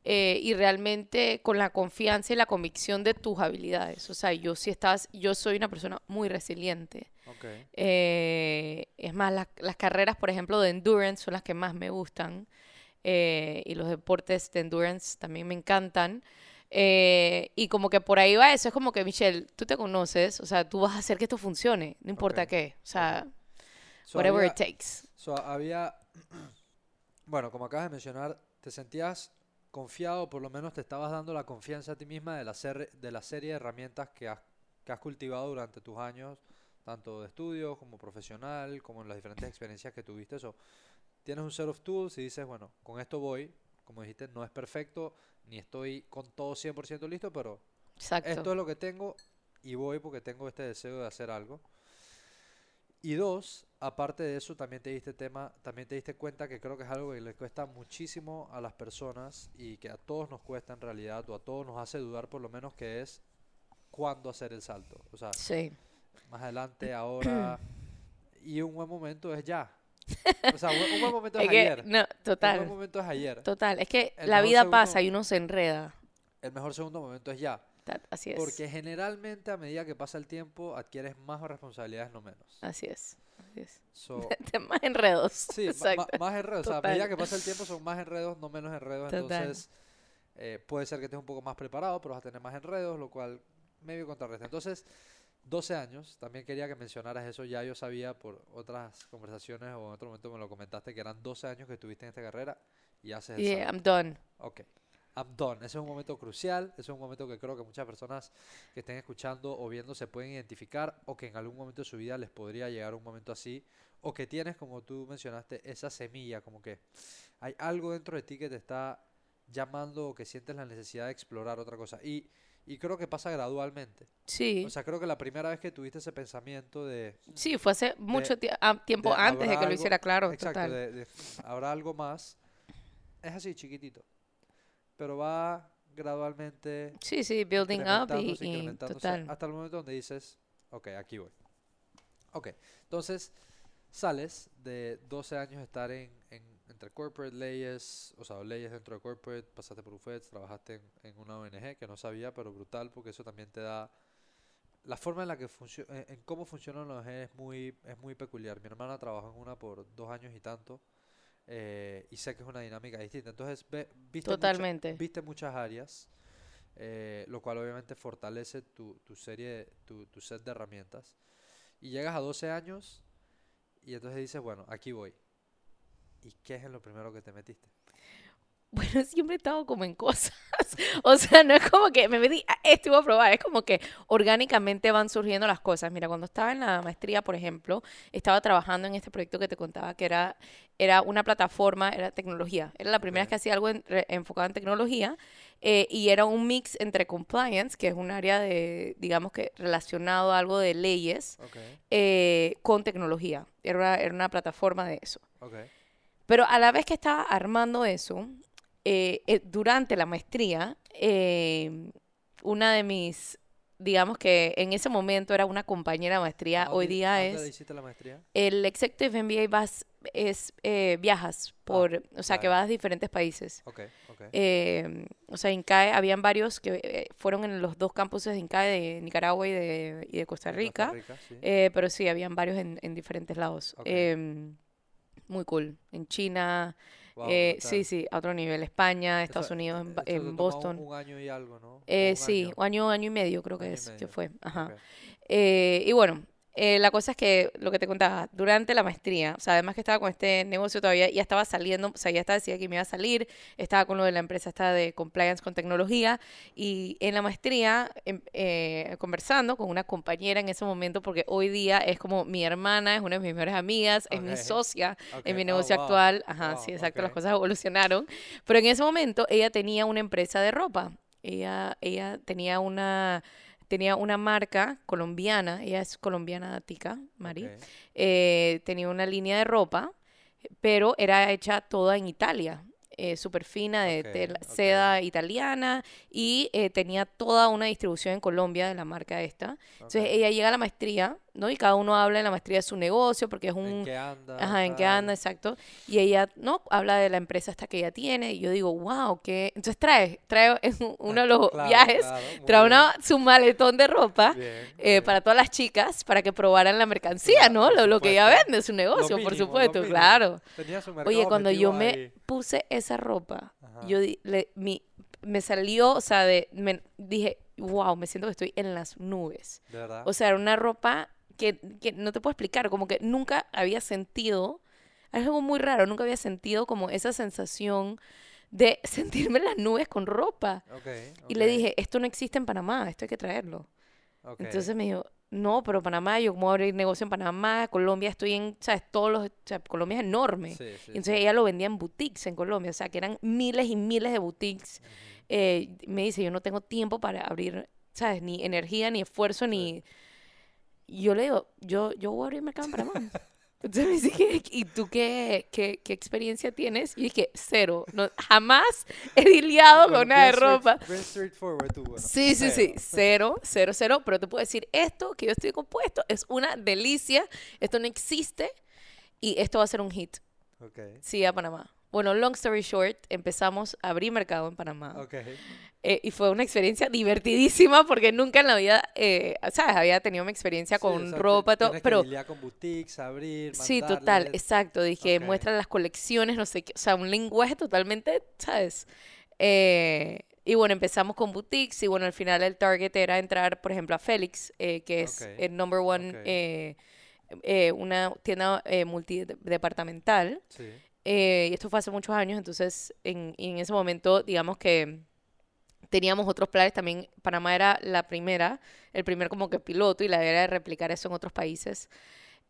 eh, y realmente con la confianza y la convicción de tus habilidades. O sea, yo sí estás, yo soy una persona muy resiliente. Eh, es más, las carreras, por ejemplo, de endurance son las que más me gustan. Eh, y los deportes de endurance también me encantan. y como que por ahí va eso, es como que Michelle, tú te conoces, o sea, tú vas a hacer que esto funcione, no importa qué, o sea, whatever it takes. So, había bueno, como acabas de mencionar, te sentías confiado, por lo menos te estabas dando la confianza a ti misma de la, de la serie de herramientas que has, que has cultivado durante tus años, tanto de estudio como profesional, como en las diferentes experiencias que tuviste. Eso, tienes un set of tools y dices, bueno, con esto voy. Como dijiste, no es perfecto, ni estoy con todo 100% listo, pero esto es lo que tengo y voy porque tengo este deseo de hacer algo. Y dos, aparte de eso, también te diste tema, también te diste cuenta que creo que es algo que le cuesta muchísimo a las personas y que a todos nos cuesta en realidad, o a todos nos hace dudar por lo menos que es cuándo hacer el salto. O sea, más adelante, ahora, y un buen momento es ya. O sea, un, buen momento es, ayer. No, total. Un buen momento es ayer. Total, es que la vida pasa y uno se enreda. El mejor segundo momento es ya. Así es. Porque generalmente a medida que pasa el tiempo adquieres más responsabilidades, no menos. Así es. más enredos. Sí, más enredos. O sea, a medida que pasa el tiempo son más enredos, no menos enredos. Entonces, eh, puede ser que estés un poco más preparado, pero vas a tener más enredos, lo cual medio contrarresta. Entonces, 12 años, también quería que mencionaras eso, ya yo sabía por otras conversaciones o en otro momento me lo comentaste que eran 12 años que estuviste en esta carrera y haces Yeah, I'm done. Ok. I'm done. Ese es un momento crucial, ese es un momento que creo que muchas personas que estén escuchando o viendo se pueden identificar o que en algún momento de su vida les podría llegar un momento así o que tienes, como tú mencionaste, esa semilla, como que hay algo dentro de ti que te está llamando o que sientes la necesidad de explorar otra cosa. Y, y creo que pasa gradualmente. Sí. O sea, creo que la primera vez que tuviste ese pensamiento de... Sí, fue hace mucho ah, tiempo antes de que lo hiciera claro. Exacto, De, habrá algo más. Es así, chiquitito pero va gradualmente. Sí, sí, building up y, total. hasta el momento donde dices, ok, aquí voy. Ok, entonces sales de 12 años de estar en, entre corporate leyes, o sea, leyes dentro de corporate, pasaste por UFED, trabajaste en, una ONG que no sabía, pero brutal, porque eso también te da la forma en la que funciona, en, cómo funcionan los ONG es muy, es muy peculiar. Mi hermana trabajó en una por dos años y tanto eh, y sé que es una dinámica distinta. Entonces, ve, viste, Totalmente. viste muchas áreas, eh, lo cual obviamente fortalece tu, tu serie, tu, tu set de herramientas. Y llegas a 12 años y entonces dices, bueno, aquí voy. ¿Y qué es en lo primero que te metiste? Bueno, siempre he estado como en cosas. o sea, no es como que me metí, esto iba a probar, es como que orgánicamente van surgiendo las cosas. Mira, cuando estaba en la maestría, por ejemplo, estaba trabajando en este proyecto que te contaba, que era, era una plataforma, era tecnología. Era la primera vez que hacía algo enfocado en tecnología eh, y era un mix entre compliance, que es un área de, digamos que relacionado a algo de leyes, eh, con tecnología. Era una, era una plataforma de eso. Pero a la vez que estaba armando eso, eh, eh, durante la maestría, eh, una de mis, digamos que en ese momento era una compañera de maestría, hoy día es... hiciste la maestría? El Executive MBA vas, es viajas ah, por, o sea, que vas a diferentes países. Okay, o sea, INCAE, habían varios que fueron en los dos campuses de INCAE de Nicaragua y de, y de Costa Rica, pero sí, habían varios en, en diferentes lados. Em, muy cool. En China, eh, sí, sí, a otro nivel. España, Estados Unidos, en, Boston. Un, año y algo, ¿no? Eh, sí, un año, año y medio creo que es, que fue. Ajá. Eh, y bueno, eh, la cosa es que lo que te contaba, durante la maestría, o sea, además que estaba con este negocio todavía, ya estaba saliendo, o sea, ya estaba decía que me iba a salir, estaba con lo de la empresa esta de compliance con tecnología, y en la maestría, em, eh, conversando con una compañera en ese momento, porque hoy día es como mi hermana, es una de mis mejores amigas, es mi socia en mi oh, negocio actual, ajá, sí, exacto, las cosas evolucionaron, pero en ese momento ella tenía una empresa de ropa, ella, ella tenía una tenía una marca colombiana, ella es colombiana tica, Mari, eh, tenía una línea de ropa, pero era hecha toda en Italia. Eh, súper fina de seda italiana y eh, tenía toda una distribución en Colombia de la marca esta. Entonces ella llega a la maestría ¿no? Y cada uno habla en la maestría de su negocio porque es un... ¿En qué anda? Ajá, en qué anda, exacto. Y ella, ¿no? Habla de la empresa hasta que ella tiene y yo digo, wow, ¿qué? Entonces trae, trae uno de los viajes, trae una, su maletón de ropa eh, para todas las chicas para que probaran la mercancía, ¿no? Lo, lo, que ella vende, su negocio, por supuesto, claro. Oye, cuando yo me puse esa ropa, yo le, mi, me salió, o sea, de, me dije, wow, me siento que estoy en las nubes. ¿De verdad? O sea, era una ropa que, no te puedo explicar, como que nunca había sentido, algo muy raro, nunca había sentido como esa sensación de sentirme en las nubes con ropa. Y le dije, esto no existe en Panamá, esto hay que traerlo. Entonces me dijo, no, pero Panamá, yo como abrir negocio en Panamá, Colombia, estoy en, ¿sabes? Todos los, o sea, Colombia es enorme. entonces ella lo vendía en boutiques en Colombia, o sea, que eran miles y miles de boutiques. Eh, me dice, yo no tengo tiempo para abrir, ¿sabes? Ni energía, ni esfuerzo, ni yo le digo, yo, yo voy a abrir mercado en Panamá. Entonces me dice, ¿y tú qué, qué, qué, experiencia tienes? Y dije, cero. No, jamás he diliado con una de ropa. Sí, sí, sí. Cero, cero, cero. Pero te puedo decir, esto que yo estoy compuesto es una delicia. Esto no existe. Y esto va a ser un hit. Okay. Sí, a Panamá. Bueno, long story short, empezamos a abrir mercado en Panamá. Okay. Eh, y fue una experiencia divertidísima porque nunca en la vida, eh, ¿sabes? Había tenido mi experiencia con ropa, todo, pero... con boutiques, abrir, Sí, total, exacto. Dije, muestra las colecciones, no sé qué, o sea, un lenguaje totalmente, ¿sabes? Eh, y bueno, empezamos con boutiques y bueno, al final el target era entrar, por ejemplo, a Félix, que es el number one, una tienda multidepartamental. Sí. Y esto fue hace muchos años, entonces en, en ese momento, digamos que teníamos otros planes también. Panamá era la primera, el primer como que piloto y la idea era replicar eso en otros países.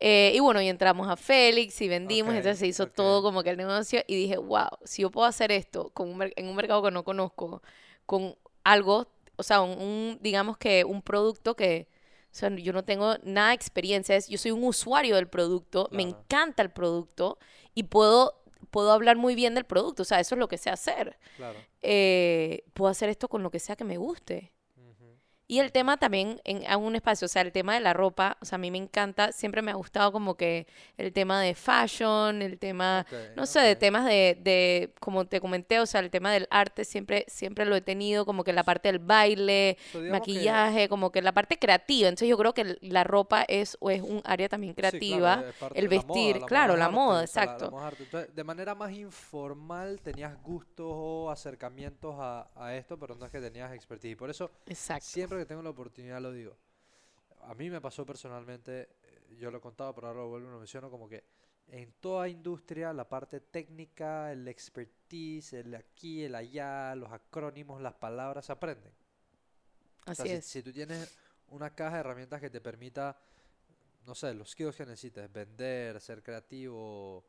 Eh, y bueno, y entramos a Félix y vendimos, entonces se hizo todo como que el negocio y dije, wow, si yo puedo hacer esto con un, en un mercado que no conozco, con algo, o sea, un, digamos que un producto que, o sea, yo no tengo nada de experiencia, yo soy un usuario del producto, me encanta el producto y puedo puedo hablar muy bien del producto, o sea, eso es lo que sé hacer. Claro. Eh, puedo hacer esto con lo que sea que me guste. Y el tema también en, un espacio, o sea, el tema de la ropa, o sea, a mí me encanta, siempre me ha gustado como que el tema de fashion, el tema, no sé, de temas de, de, como te comenté, o sea, el tema del arte siempre, siempre lo he tenido, como que la parte del baile, maquillaje, como que la parte creativa. Entonces yo creo que la ropa es, o es un área también creativa, el vestir, claro, la moda, exacto. de manera más informal tenías gustos o acercamientos a, a esto, pero no es que tenías expertise. Y por eso exacto. siempre que tengo la oportunidad lo digo. A mí me pasó personalmente, eh, yo lo he contado, pero ahora lo vuelvo y lo menciono, como que en toda industria la parte técnica, el expertise, el aquí, el allá, los acrónimos, las palabras se aprenden. Así es. Si, tú tienes una caja de herramientas que te permita, no sé, los skills que necesites, vender, ser creativo,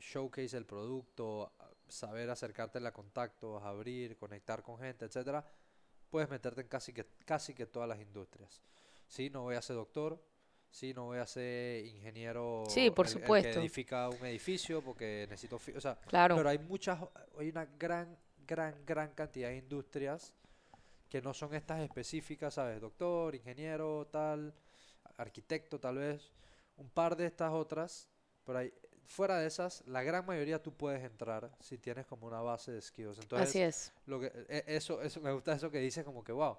showcase el producto, saber acercarte a contactos, abrir, conectar con gente, etcétera, puedes meterte en casi que, casi que todas las industrias. Sí, no voy a ser doctor, sí, no voy a ser ingeniero sí, por supuesto. que edifica un edificio porque necesito... O sea, claro. pero hay muchas, hay una gran, gran, gran cantidad de industrias que no son estas específicas, ¿sabes? Doctor, ingeniero, tal, arquitecto tal vez, un par de estas otras, pero hay fuera de esas, la gran mayoría tú puedes entrar si tienes como una base de skills. Entonces, Así es. Lo que, e, eso, eso, me gusta eso que dices como que, wow,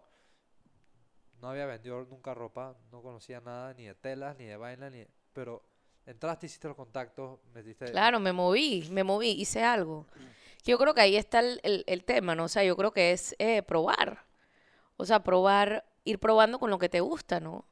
no había vendido nunca ropa, no conocía nada, ni de telas, ni de vaina, ni pero entraste, hiciste los contactos, metiste... Claro, me moví, me moví, hice algo. Yo creo que ahí está el, el, tema, ¿no? O sea, yo creo que es eh, probar. O sea, probar, ir probando con lo que te gusta, ¿no?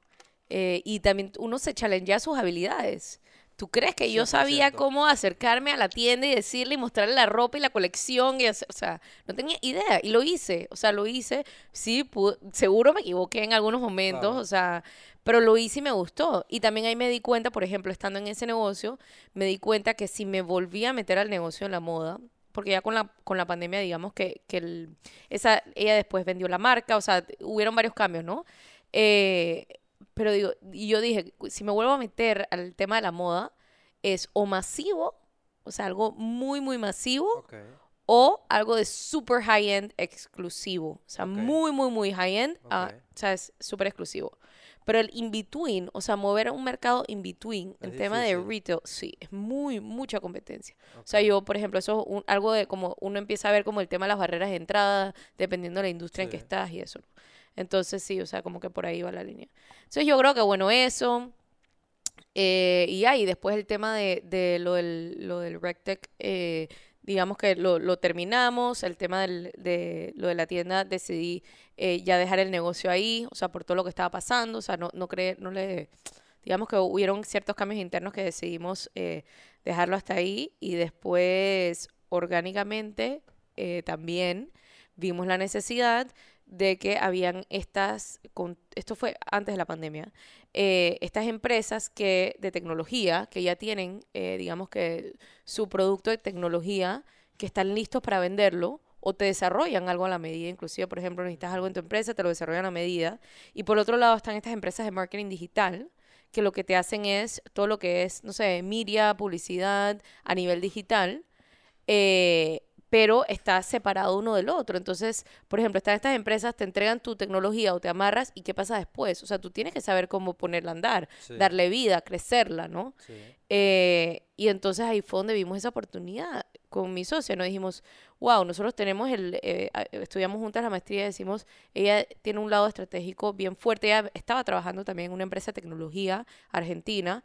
Eh, y también uno se challengea sus habilidades. ¿Tú crees que yo sabía cómo acercarme a la tienda y decirle y mostrarle la ropa y la colección? Y o sea, no tenía idea y lo hice. O sea, lo hice. Sí, seguro me equivoqué en algunos momentos, o sea, pero lo hice y me gustó. Y también ahí me di cuenta, por ejemplo, estando en ese negocio, me di cuenta que si me volvía a meter al negocio de la moda, porque ya con la, con la pandemia, digamos que, que esa, ella después vendió la marca, o sea, hubieron varios cambios, ¿no? Eh, pero digo, y yo dije, si me vuelvo a meter al tema de la moda, es o masivo, o sea, algo muy, muy masivo, o algo de super high-end exclusivo. O sea, muy, muy, muy high-end, ah, o sea, es súper exclusivo. Pero el in-between, o sea, mover a un mercado in-between, en tema de retail, sí, es muy, mucha competencia. O sea, yo, por ejemplo, eso es algo de como uno empieza a ver como el tema de las barreras de entrada, dependiendo de la industria en que estás y eso. Entonces, sí, o sea, como que por ahí va la línea. Entonces, yo creo que, bueno, eso. Eh, y ahí, después el tema de, de lo del, lo del RecTech, eh, digamos que lo, lo, terminamos. El tema del, de lo de la tienda, decidí eh, ya dejar el negocio ahí, o sea, por todo lo que estaba pasando. O sea, no, no, cree, no le. Digamos que hubieron ciertos cambios internos que decidimos dejarlo hasta ahí. Y después, orgánicamente, también vimos la necesidad de que habían estas, esto fue antes de la pandemia, eh, estas empresas que de tecnología que ya tienen, eh, digamos que su producto de tecnología, que están listos para venderlo o te desarrollan algo a la medida, inclusive, por ejemplo, necesitas algo en tu empresa, te lo desarrollan a medida. Y por otro lado están estas empresas de marketing digital, que lo que te hacen es todo lo que es, no sé, media, publicidad a nivel digital. Eh, pero está separado uno del otro. Entonces, por ejemplo, están estas empresas, te entregan tu tecnología o te amarras y qué pasa después. O sea, tú tienes que saber cómo ponerla a andar, darle vida, crecerla, ¿no? Eh, y entonces ahí fue donde vimos esa oportunidad con mi socia. Nos dijimos, wow, nosotros tenemos el, eh, estudiamos juntas la maestría y decimos, ella tiene un lado estratégico bien fuerte. Ella estaba trabajando también en una empresa de tecnología argentina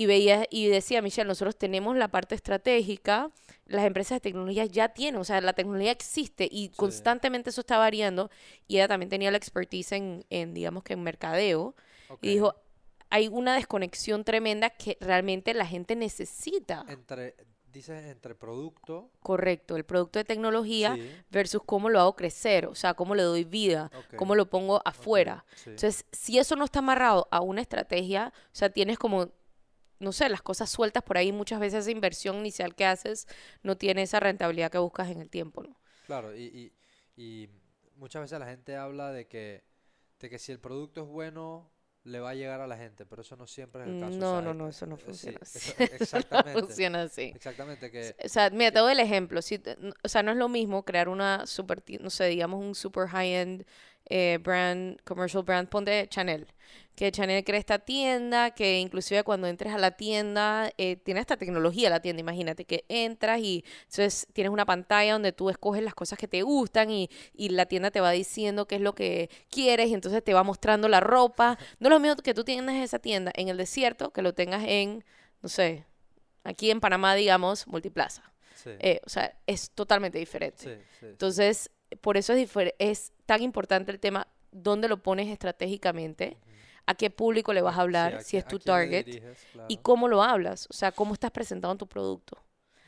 y veía y decía Michelle, nosotros tenemos la parte estratégica, las empresas de tecnología ya tienen, o sea, la tecnología existe y constantemente eso está variando y ella también tenía la expertise en, en digamos que en mercadeo y dijo, hay una desconexión tremenda que realmente la gente necesita. Entre dices entre producto. Correcto, el producto de tecnología versus cómo lo hago crecer, o sea, cómo le doy vida, cómo lo pongo afuera. Entonces, si eso no está amarrado a una estrategia, o sea, tienes como no sé, las cosas sueltas por ahí, muchas veces esa inversión inicial que haces no tiene esa rentabilidad que buscas en el tiempo, ¿no? Claro, y, y, y muchas veces la gente habla de que, de que si el producto es bueno, le va a llegar a la gente, pero eso no siempre es el caso. No, no, no, eso no funciona así. exactamente. no funciona así. Exactamente. Que... O sea, mira, te doy el ejemplo. Si, o sea, no es lo mismo crear una super, no sé, digamos un super high-end eh, brand, commercial brand, ponte Chanel. Que Chanel crea esta tienda, que inclusive cuando entres a la tienda, eh, tiene esta tecnología la tienda, imagínate, que entras y entonces tienes una pantalla donde tú escoges las cosas que te gustan y, y la tienda te va diciendo qué es lo que quieres y entonces te va mostrando la ropa. No es lo mismo que tú tienes esa tienda en el desierto, que lo tengas en, no sé, aquí en Panamá, digamos, Multiplaza. Eh, o sea, es totalmente diferente. Entonces, por eso es, es tan importante el tema, dónde lo pones estratégicamente, a qué público le vas a hablar, si es tu target, y cómo lo hablas, o sea, cómo estás presentando tu producto.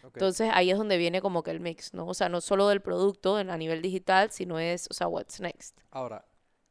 Entonces ahí es donde viene como que el mix, ¿no? O sea, no solo del producto a nivel digital, sino es, o sea, what's next. Ahora,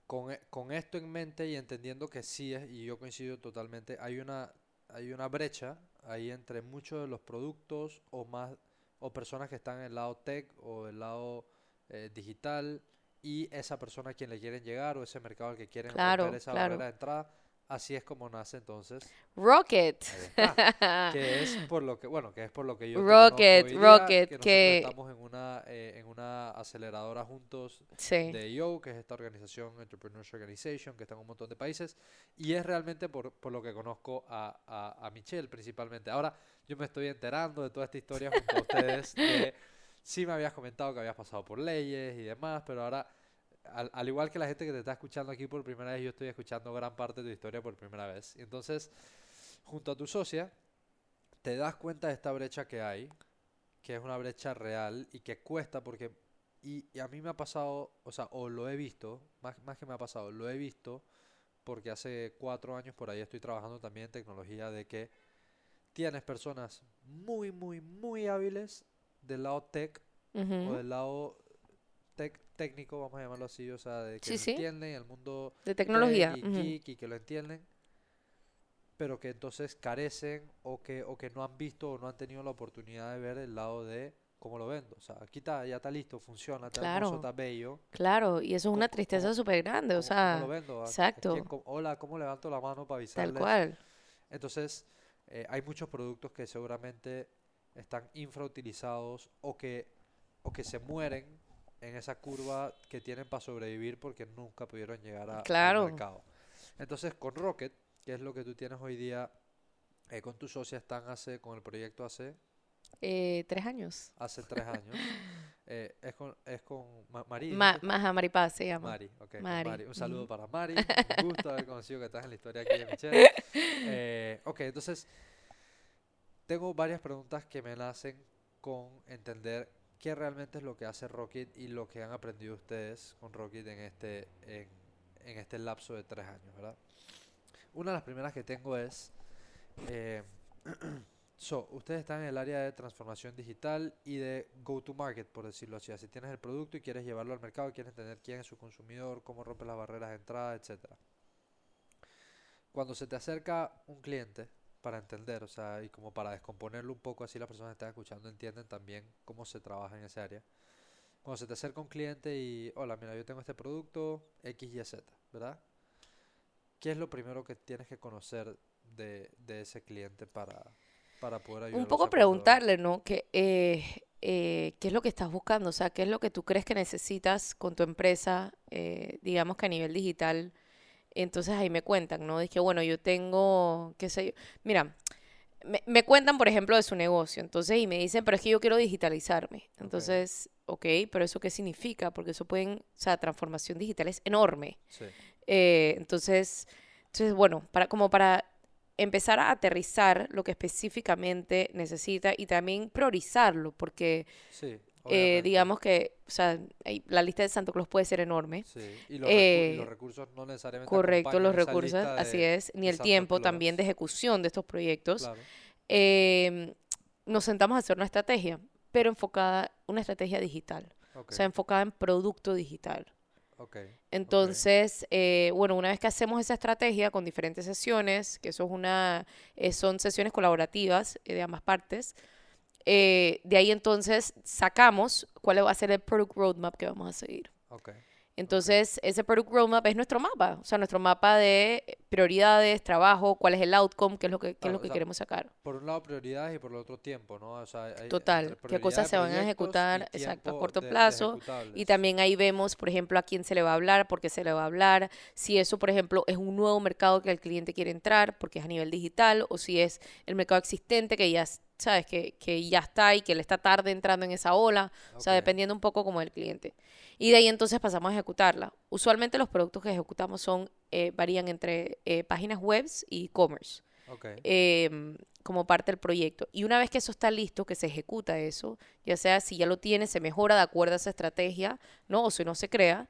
con, e, con esto en mente y entendiendo que sí es, y yo coincido totalmente, hay una, hay una brecha ahí entre muchos de los productos o más, o personas que están en el lado tech o el lado eh, digital y esa persona a quien le quieren llegar o ese mercado al que quieren claro, esa claro. barrera de entrada. Así es como nace entonces Rocket. que es por lo que, bueno, que es por lo que yo Rocket, Rocket, que, estamos en una eh, en una aceleradora juntos de yo que es esta organización Entrepreneurship Organization que está en un montón de países y es realmente por, por lo que conozco a, a, a Michelle principalmente. Ahora yo me estoy enterando de toda esta historia junto a ustedes de sí me habías comentado que habías pasado por leyes y demás, pero ahora, al, igual que la gente que te está escuchando aquí por primera vez, yo estoy escuchando gran parte de tu historia por primera vez. Y entonces, junto a tu socia, te das cuenta de esta brecha que hay, que es una brecha real y que cuesta porque... Y, a mí me ha pasado, o sea, o lo he visto, más, más que me ha pasado, lo he visto porque hace cuatro años por ahí estoy trabajando también en tecnología de que tienes personas muy, muy, muy hábiles del lado tech o del lado tech, técnico, vamos a llamarlo así, o sea, de que lo entienden el mundo de tecnología y geek y que lo entienden, pero que entonces carecen o que, o que no han visto o no han tenido la oportunidad de ver el lado de cómo lo vendo. O sea, aquí está, ya está listo, funciona, está claro. está bello. Claro, y eso es una tristeza súper grande, o sea. ¿cómo lo vendo? Exacto. hola, ¿cómo levanto la mano para avisarles? Tal cual. Entonces, eh, hay muchos productos que seguramente están infrautilizados o que, o que se mueren en esa curva que tienen para sobrevivir porque nunca pudieron llegar a, al mercado. Entonces, con Rocket, que es lo que tú tienes hoy día eh, con tu socia, están hace, con el proyecto hace... Eh, tres años. Hace tres años. Eh, es con, es con Mari. Maja Maripaz se llama. Mari, ok. Mari. Un saludo para Mari. Un gusto haber conocido que estás en la historia aquí de Michelle. Eh, ok, entonces tengo varias preguntas que me nacen con entender qué realmente es lo que hace Rocket y lo que han aprendido ustedes con Rocket en este, en, en este lapso de tres años, ¿verdad? Una de las primeras que tengo es, eh, so, ustedes están en el área de transformación digital y de go-to-market, por decirlo así. Si tienes el producto y quieres llevarlo al mercado, quieres entender quién es su consumidor, cómo rompe las barreras de entrada, etc. Cuando se te acerca un cliente, para entender, o sea, y como para descomponerlo un poco, así las personas que están escuchando entienden también cómo se trabaja en ese área. Cuando se te acerca un cliente y, hola, mira, yo tengo este producto X, Y, Z, ¿verdad? ¿Qué es lo primero que tienes que conocer de, de ese cliente para, para poder ayudar. Un poco preguntarle, ¿no? Que, eh, eh, ¿Qué es lo que estás buscando? O sea, ¿qué es lo que tú crees que necesitas con tu empresa, eh, digamos que a nivel digital? Entonces ahí me cuentan, ¿no? Dije, bueno, yo tengo, qué sé yo. Mira, me, me, cuentan, por ejemplo, de su negocio. Entonces, y me dicen, pero es que yo quiero digitalizarme. Entonces, ok, pero ¿eso qué significa? Porque eso pueden, o sea, transformación digital es enorme. Sí. Eh, entonces, entonces, bueno, para, como para empezar a aterrizar lo que específicamente necesita y también priorizarlo, porque eh, digamos que, o sea, la lista de Santo Claus puede ser enorme. Sí. Y, los eh, los recursos no necesariamente. Correcto, los recursos, así es, ni el tiempo también de ejecución de estos proyectos. Em, nos sentamos a hacer una estrategia, pero enfocada, una estrategia digital. O sea, enfocada en producto digital. Entonces, eh, bueno, una vez que hacemos esa estrategia con diferentes sesiones, que eso es una, eh, son sesiones colaborativas eh, de ambas partes, de ahí entonces sacamos cuál va a ser el product roadmap que vamos a seguir. Entonces, ese Product Roadmap es nuestro mapa, o sea, nuestro mapa de prioridades, trabajo, cuál es el outcome, qué es lo que, qué es lo que queremos sacar. Por un lado, prioridades y por el otro, tiempo, ¿no? Total, qué cosas se van a ejecutar, exacto, a corto plazo. y también ahí vemos, por ejemplo, a quién se le va a hablar, por qué se le va a hablar, si eso, por ejemplo, es un nuevo mercado que el cliente quiere entrar, porque es a nivel digital, o si es el mercado existente que ya sabes que, que ya está y que le está tarde entrando en esa ola, o sea, dependiendo un poco como del cliente. Y de ahí entonces pasamos a ejecutarla. Usualmente los productos que ejecutamos son, eh, varían entre eh, páginas web y e-commerce. Em, como parte del proyecto. Y una vez que eso está listo, que se ejecuta eso, ya sea si ya lo tiene, se mejora de acuerdo a esa estrategia, ¿no? O si no se crea,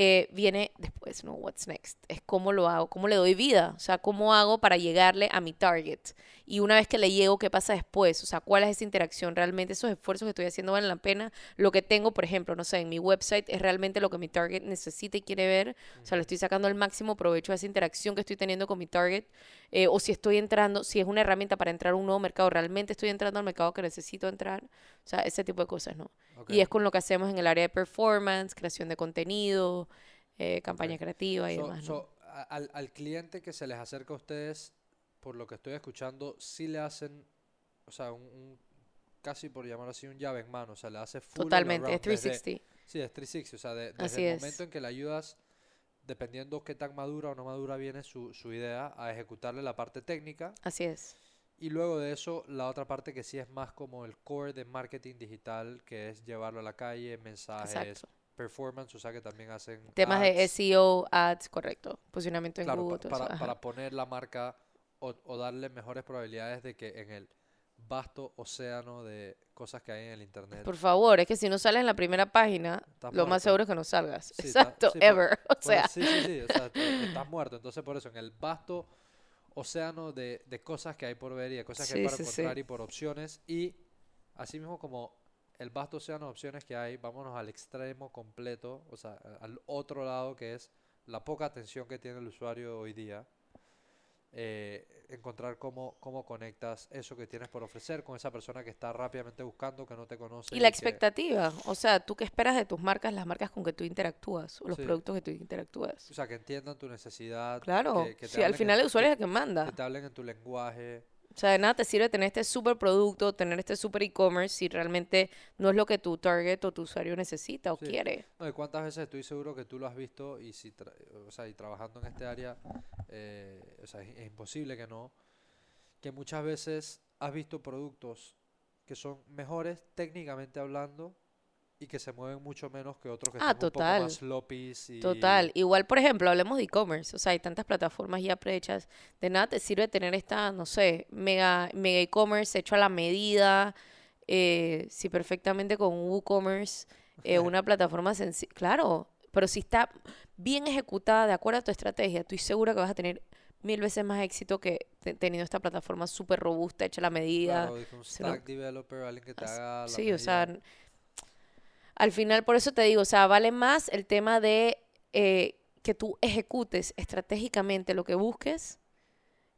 eh, viene después, ¿no? What's next? Es cómo lo hago, cómo le doy vida, o sea, cómo hago para llegarle a mi target. Y una vez que le llego, ¿qué pasa después? O sea, ¿cuál es esa interacción? ¿Realmente esos esfuerzos que estoy haciendo valen la pena? Lo que tengo, por ejemplo, no sé, en mi website es realmente lo que mi target necesita y quiere ver. O sea, le estoy sacando el máximo provecho a esa interacción que estoy teniendo con mi target. Eh, o si estoy entrando, si es una herramienta para entrar a un nuevo mercado, realmente estoy entrando al mercado que necesito entrar. O sea, ese tipo de cosas, ¿no? Y es con lo que hacemos en el área de performance, creación de contenido, eh, campaña creativa y demás. al, al, cliente que se les acerca a ustedes, por lo que estoy escuchando, sí le hacen, o sea, un, casi por llamarlo así, un llave en mano, o sea, le hace full Totalmente, es 360. sí, es 360, o sea, desde el momento en que le ayudas, dependiendo qué tan madura o no madura viene su, su idea, a ejecutarle la parte técnica. Así es y luego de eso, la otra parte que sí es más como el core de marketing digital, que es llevarlo a la calle, mensajes, performance, o sea que también hacen... Temas de SEO, ads, correcto. Posicionamiento en Google. para, para, poner la marca o, o, darle mejores probabilidades de que en el vasto océano de cosas que hay en el internet. Por favor, es que si no sales en la primera página, lo más seguro es que no salgas. Exacto, ever. o sea. sí, sí, sí, o sea, estás muerto. Entonces, por eso, en el vasto océano de, de, cosas que hay por ver y de cosas que hay para encontrar y por opciones. Y así mismo como el vasto océano de opciones que hay, vámonos al extremo completo, o sea, al otro lado que es la poca atención que tiene el usuario hoy día eh, encontrar cómo, cómo conectas eso que tienes por ofrecer con esa persona que está rápidamente buscando, que no te conoce. Y, la expectativa, o sea, tú qué esperas de tus marcas, las marcas con que tú interactúas, o los productos que tú interactúas. O sea, que entiendan tu necesidad. Claro, que, al final el usuario es el que manda. Que te hablen en tu lenguaje. O sea, de nada te sirve tener este super producto, tener este super e-commerce si realmente no es lo que tu target o tu usuario necesita o quiere. No, cuántas veces estoy seguro que tú lo has visto y si o sea, y trabajando en este área, eh, o sea, es, imposible que no, que muchas veces has visto productos que son mejores técnicamente hablando y que se mueven mucho menos que otros que ah, un poco más sloppy. Y... Total. Igual, por ejemplo, hablemos de e-commerce. O sea, hay tantas plataformas ya prehechas. De nada te sirve tener esta, no sé, mega mega e-commerce hecho a la medida. Eh, si perfectamente con WooCommerce, eh, una plataforma sencilla. Claro, pero si está bien ejecutada de acuerdo a tu estrategia, estoy segura que vas a tener mil veces más éxito que teniendo esta plataforma súper robusta, hecha a la medida. Claro, un stack developer, alguien que te haga la Sí, o sea, al final, por eso te digo, o sea, vale más el tema de eh, que tú ejecutes estratégicamente lo que busques,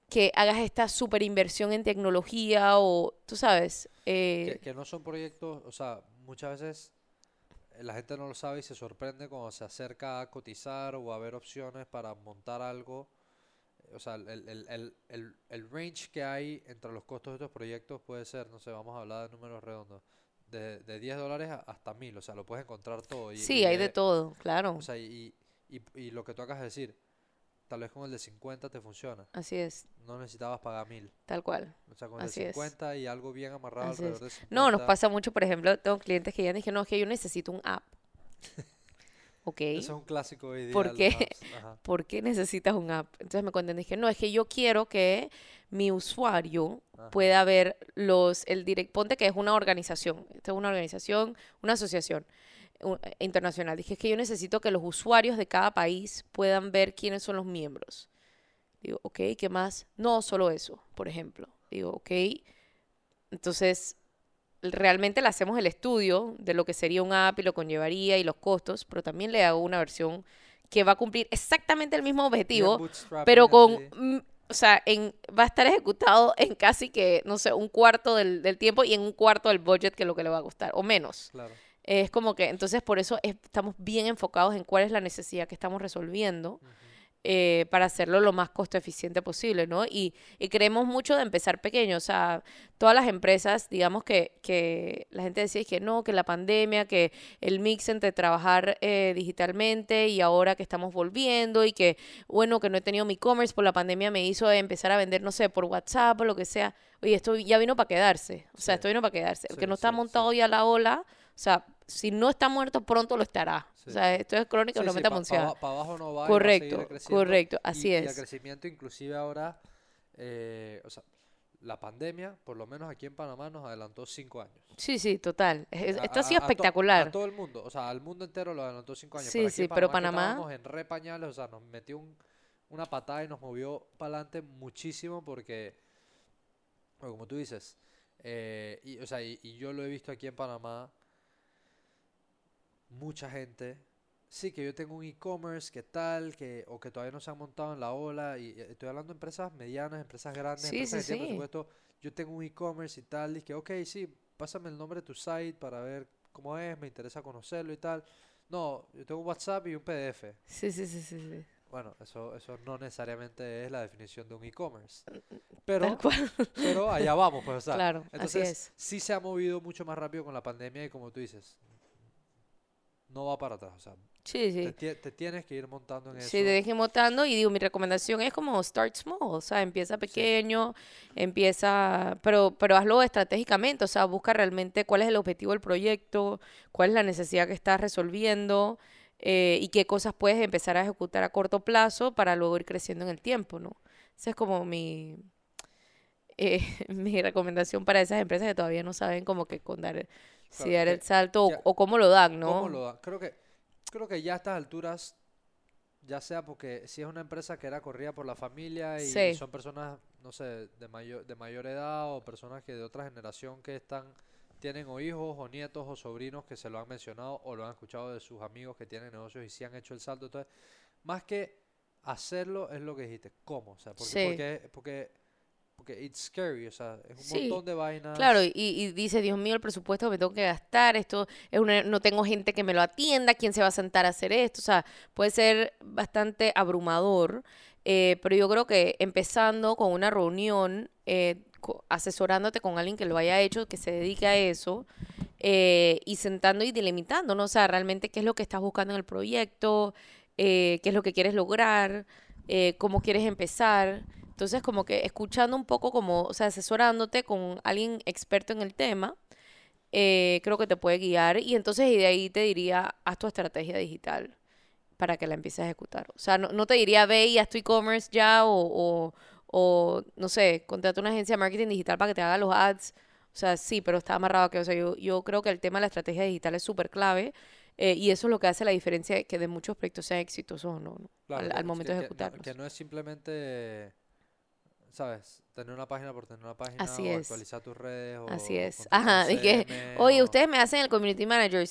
que hagas esta super inversión en tecnología o, tú sabes. Eh, que, no son proyectos, o sea, muchas veces eh, la gente no lo sabe y se sorprende cuando se acerca a cotizar o a ver opciones para montar algo o sea, el, el, el, el, range que hay entre los costos de estos proyectos puede ser, no sé, vamos a hablar de números redondos, de, de 10 dólares hasta 1000, o sea, lo puedes encontrar todo. Y, sí, hay de todo, claro. O sea, y, y, y, lo que tú acabas de decir, tal vez con el de 50 te funciona. Así es. No necesitabas pagar 1000. Tal cual. O sea, con el de 50 y algo bien amarrado alrededor de 50. No, nos pasa mucho, por ejemplo, tengo clientes que ya dije, no, es que yo necesito un app. Ok. Eso es un clásico hoy día. ¿Por qué? ¿Por qué necesitas un app? Entonces me conté, dije, no, es que yo quiero que mi usuario pueda ver los, el direct, ponte que es una organización, esta es una organización, una asociación eh, internacional. Dije, es que yo necesito que los usuarios de cada país puedan ver quiénes son los miembros. Digo, ok, ¿qué más? No, solo eso, por ejemplo. Digo, ok. Entonces, realmente le hacemos el estudio de lo que sería un app y lo conllevaría y los costos, pero también le hago una versión que va a cumplir exactamente el mismo objetivo, pero con, o sea, en, va a estar ejecutado en casi que, no sé, un cuarto del, del, tiempo y en un cuarto del budget que lo que le va a gustar, o menos. Es como que, entonces por eso estamos bien enfocados en cuál es la necesidad que estamos resolviendo. Eh, para hacerlo lo más costo eficiente posible, ¿no? Y, y, creemos mucho de empezar pequeño, o sea, todas las empresas, digamos que, que la gente decía que no, que la pandemia, que el mix entre trabajar eh, digitalmente y ahora que estamos volviendo y que, bueno, que no he tenido mi e-commerce por la pandemia me hizo empezar a vender, no sé, por WhatsApp o lo que sea. Oye, esto ya vino para quedarse, o sea, esto vino para quedarse. El que no está montado ya la ola, o sea, si no está muerto, pronto lo estará. O sea, esto es crónica, no meta Para abajo no va. Correcto, correcto, así es. Y el crecimiento, inclusive ahora, eh, o sea, la pandemia, por lo menos aquí en Panamá, nos adelantó cinco años. Sí, sí, total. esto ha sido espectacular. A, todo el mundo, o sea, al mundo entero lo adelantó cinco años. Sí, sí, pero Panamá. Estábamos en repañales, o sea, nos metió una patada y nos movió para adelante muchísimo porque, como tú dices, eh, y, o sea, y yo lo he visto aquí en Panamá mucha gente, sí, que yo tengo un e-commerce, que tal, que, o que todavía no se han montado en la ola, y estoy hablando de empresas medianas, empresas grandes, empresas que tienen presupuesto, yo tengo un e-commerce y tal, y que, ok, sí, pásame el nombre de tu site para ver cómo es, me interesa conocerlo y tal. No, yo tengo un WhatsApp y un PDF. Sí, sí, sí, sí. Bueno, eso, eso no necesariamente es la definición de un e-commerce. Pero, pero allá vamos, pues, o claro, entonces así es. sí se ha movido mucho más rápido con la pandemia y como tú dices, no va para atrás. O sea, sí, sí. Te, tienes que ir montando en eso. Sí, te dejes montando y digo, mi recomendación es como start small, o sea, empieza pequeño, empieza, pero, pero hazlo estratégicamente, o sea, busca realmente cuál es el objetivo del proyecto, cuál es la necesidad que estás resolviendo eh, y qué cosas puedes empezar a ejecutar a corto plazo para luego ir creciendo en el tiempo, ¿no? Esa es como mi, eh, mi recomendación para esas empresas que todavía no saben cómo que con dar si dar el salto o, cómo lo dan, ¿no? ¿Cómo lo dan? Creo que, creo que ya a estas alturas, ya sea porque si es una empresa que era corrida por la familia y son personas, no sé, de mayor, de mayor edad o personas que de otra generación que están tienen o hijos o nietos o sobrinos que se lo han mencionado o lo han escuchado de sus amigos que tienen negocios y sí han hecho el salto. Entonces, más que hacerlo es lo que dijiste, ¿cómo? O sea, porque, porque, porque porque it's scary, o sea, es un montón de vainas. Claro, y, y, dice, Dios mío, el presupuesto que me tengo que gastar, esto es una, no tengo gente que me lo atienda, ¿quién se va a sentar a hacer esto? O sea, puede ser bastante abrumador, eh, pero yo creo que empezando con una reunión, eh, asesorándote con alguien que lo haya hecho, que se dedique a eso, eh, y sentando y delimitando, ¿no? O sea, realmente qué es lo que estás buscando en el proyecto, qué es lo que quieres lograr, cómo quieres empezar. Entonces, como que escuchando un poco, como, o sea, asesorándote con alguien experto en el tema, eh, creo que te puede guiar. Y entonces, y de ahí te diría, haz tu estrategia digital para que la empieces a ejecutar. O sea, no, te diría, ve y haz tu e-commerce ya o, o, no sé, contrata una agencia de marketing digital para que te haga los ads. O sea, sí, pero está amarrado a que, o sea, yo, yo creo que el tema de la estrategia digital es súper clave. Eh, y eso es lo que hace la diferencia de que de muchos proyectos sean exitosos o no, al, momento de ejecutarlos. que, no es simplemente ¿sabes? Tener una página por tener una página Así o actualizar tus redes. Así es. Ajá, que, oye, ustedes me hacen el community manager,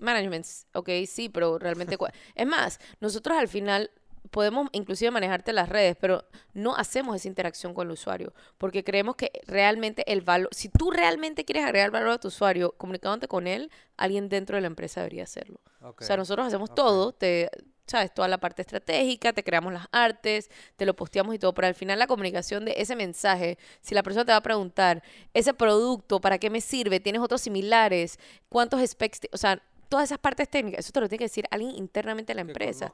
management, ok, sí, pero realmente... es más, nosotros al final podemos inclusive manejarte las redes, pero no hacemos esa interacción con el usuario, porque creemos que realmente el valor, si tú realmente quieres agregar valor a tu usuario comunicándote con él, alguien dentro de la empresa debería hacerlo. O sea, nosotros hacemos todo, te, o ¿sabes? Toda la parte estratégica, te creamos las artes, te lo posteamos y todo, pero al final la comunicación de ese mensaje, si la persona te va a preguntar, ese producto, ¿para qué me sirve? ¿Tienes otros similares? ¿Cuántos specs? O sea, todas esas partes técnicas, eso te lo tiene que decir alguien internamente en la empresa.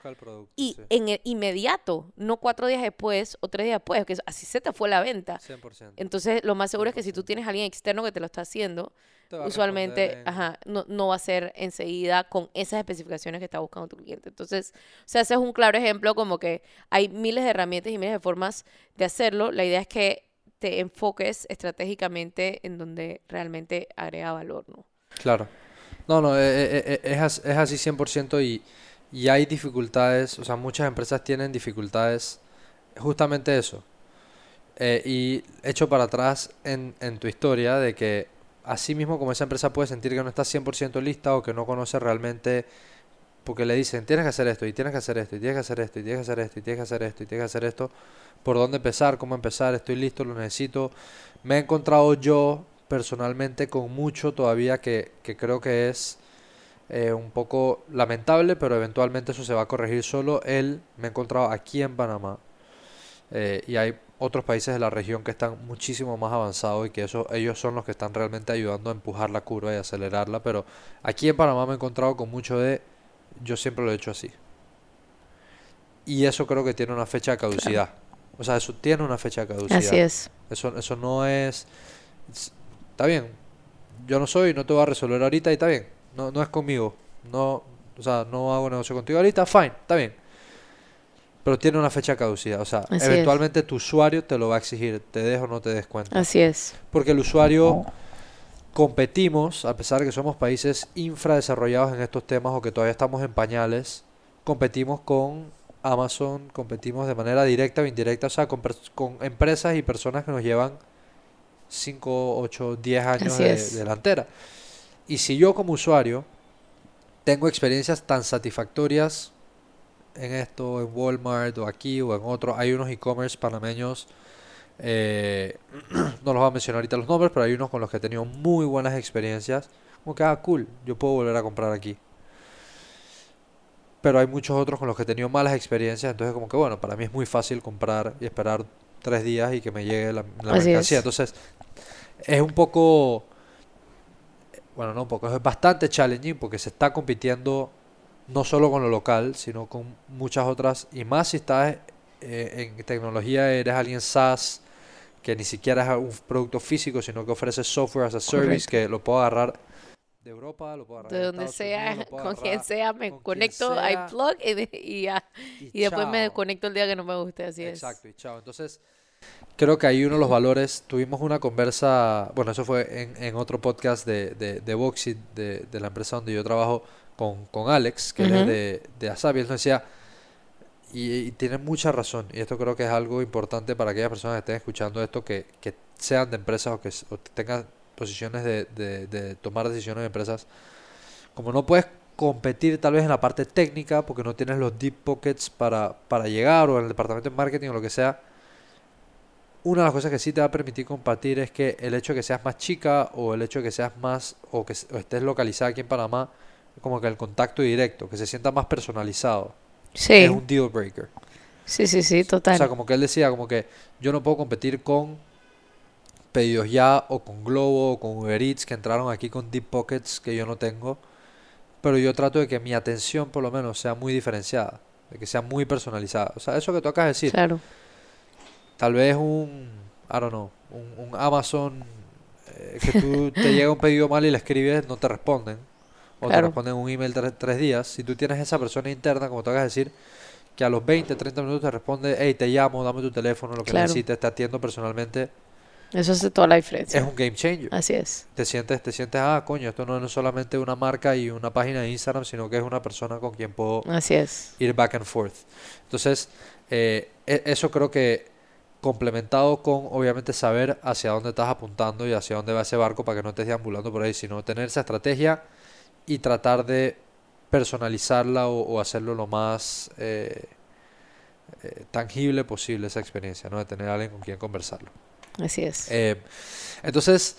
y en el inmediato, no cuatro días después o tres días después, que así se te fue la venta. 100%. Entonces, lo más seguro es que si tú tienes a alguien externo que te lo está haciendo, usualmente ajá, no, no, va a ser enseguida con esas especificaciones que está buscando tu cliente. Entonces, o sea, ese es un claro ejemplo como que hay miles de herramientas y miles de formas de hacerlo. La idea es que te enfoques estratégicamente en donde realmente agrega valor, ¿no? Claro. No, no, eh, eh, eh, es, es así 100% y, y hay dificultades, o sea, muchas empresas tienen dificultades, justamente eso. y hecho para atrás en, en tu historia de que así mismo como esa empresa puede sentir que no está 100% lista o que no conoce realmente, porque le dicen, tienes que hacer esto, y tienes que hacer esto, y tienes que hacer esto, y tienes que hacer esto, y tienes que hacer esto, y tienes que hacer esto, por dónde empezar, cómo empezar, estoy listo, lo necesito. Me he encontrado yo personalmente con mucho todavía que, creo que es eh, un poco lamentable, pero eventualmente eso se va a corregir solo. Él me he encontrado aquí en Panamá eh, y hay otros países de la región que están muchísimo más avanzados y que eso, ellos son los que están realmente ayudando a empujar la curva y acelerarla. Pero aquí en Panamá me he encontrado con mucho de yo siempre lo he hecho así. Y eso creo que tiene una fecha de caducidad. O sea, eso tiene una fecha de caducidad. Así es. Eso, eso no es está bien, yo no soy, no te voy a resolver ahorita y está bien, no, no es conmigo, no, o sea, no hago negocio contigo ahorita, fine, está bien. Pero tiene una fecha caducida, o sea, eventualmente tu usuario te lo va a exigir, te dejo o no te des cuenta. Así es. Porque el usuario competimos, a pesar de que somos países infradesarrollados en estos temas o que todavía estamos en pañales, competimos con Amazon, competimos de manera directa o indirecta, o sea, con, con empresas y personas que nos llevan 5, 8, 10 años de, delantera. Y si yo como usuario tengo experiencias tan satisfactorias en esto, en Walmart o aquí o en otro, hay unos e-commerce panameños, eh, no los voy a mencionar ahorita los nombres, pero hay unos con los que he tenido muy buenas experiencias, como que, ah, cool, yo puedo volver a comprar aquí. Pero hay muchos otros con los que he tenido malas experiencias, entonces como que bueno, para mí es muy fácil comprar y esperar tres días y que me llegue la, mercancía. Entonces, es un poco, bueno, no un poco, es bastante challenging porque se está compitiendo no solo con lo local, sino con muchas otras, y más si estás eh, en tecnología, eres alguien SaaS, que ni siquiera es un producto físico, sino que ofrece software as a service, que lo puedo agarrar de Europa, lo puedo agarrar de donde sea, con quien sea, me conecto, I plug y, ya, y, después me desconecto el día que no me guste, así es. Exacto, y chao. Entonces, creo que ahí uno de los valores, tuvimos una conversa, bueno, eso fue en, en otro podcast de, de, de Boxit, de, de, la empresa donde yo trabajo, con, con Alex, que es de, de Asabi, él nos decía, y, tiene mucha razón, y esto creo que es algo importante para aquellas personas que estén escuchando esto, que, que sean de empresas o que tengan posiciones de, de, tomar decisiones de empresas, como no puedes competir tal vez en la parte técnica, porque no tienes los deep pockets para, para llegar, o en el departamento de marketing o lo que sea, una de las cosas que sí te va a permitir compartir es que el hecho de que seas más chica o el hecho de que seas más o que estés localizada aquí en Panamá, como que el contacto directo, que se sienta más personalizado, es un deal breaker. Sí, sí, sí, total. O sea, como que él decía, como que yo no puedo competir con pedidos ya o con Globo o con Uber Eats que entraron aquí con deep pockets que yo no tengo, pero yo trato de que mi atención por lo menos sea muy diferenciada, de que sea muy personalizada. O sea, eso que de decir. Claro tal vez un, I don't know, un, Amazon eh, que tú te llega un pedido mal y le escribes, no te responden. O te responden un email tres, días. Si tú tienes esa persona interna, como a decir, que a los 20, 30 minutos te responde, hey, te llamo, dame tu teléfono, lo que necesites, te atiendo personalmente. Eso hace toda la diferencia. Es un game changer. Así es. Te sientes, te sientes, ah, coño, esto no es solamente una marca y una página de Instagram, sino que es una persona con quien puedo Así es. ir back and forth. Entonces, eh, e, eso creo que complementado con obviamente saber hacia dónde estás apuntando y hacia dónde va ese barco para que no estés deambulando por ahí, sino tener esa estrategia y tratar de personalizarla o, hacerlo lo más eh, eh, tangible posible esa experiencia, ¿no? De tener a alguien con quien conversarlo. Así es. Eh, entonces,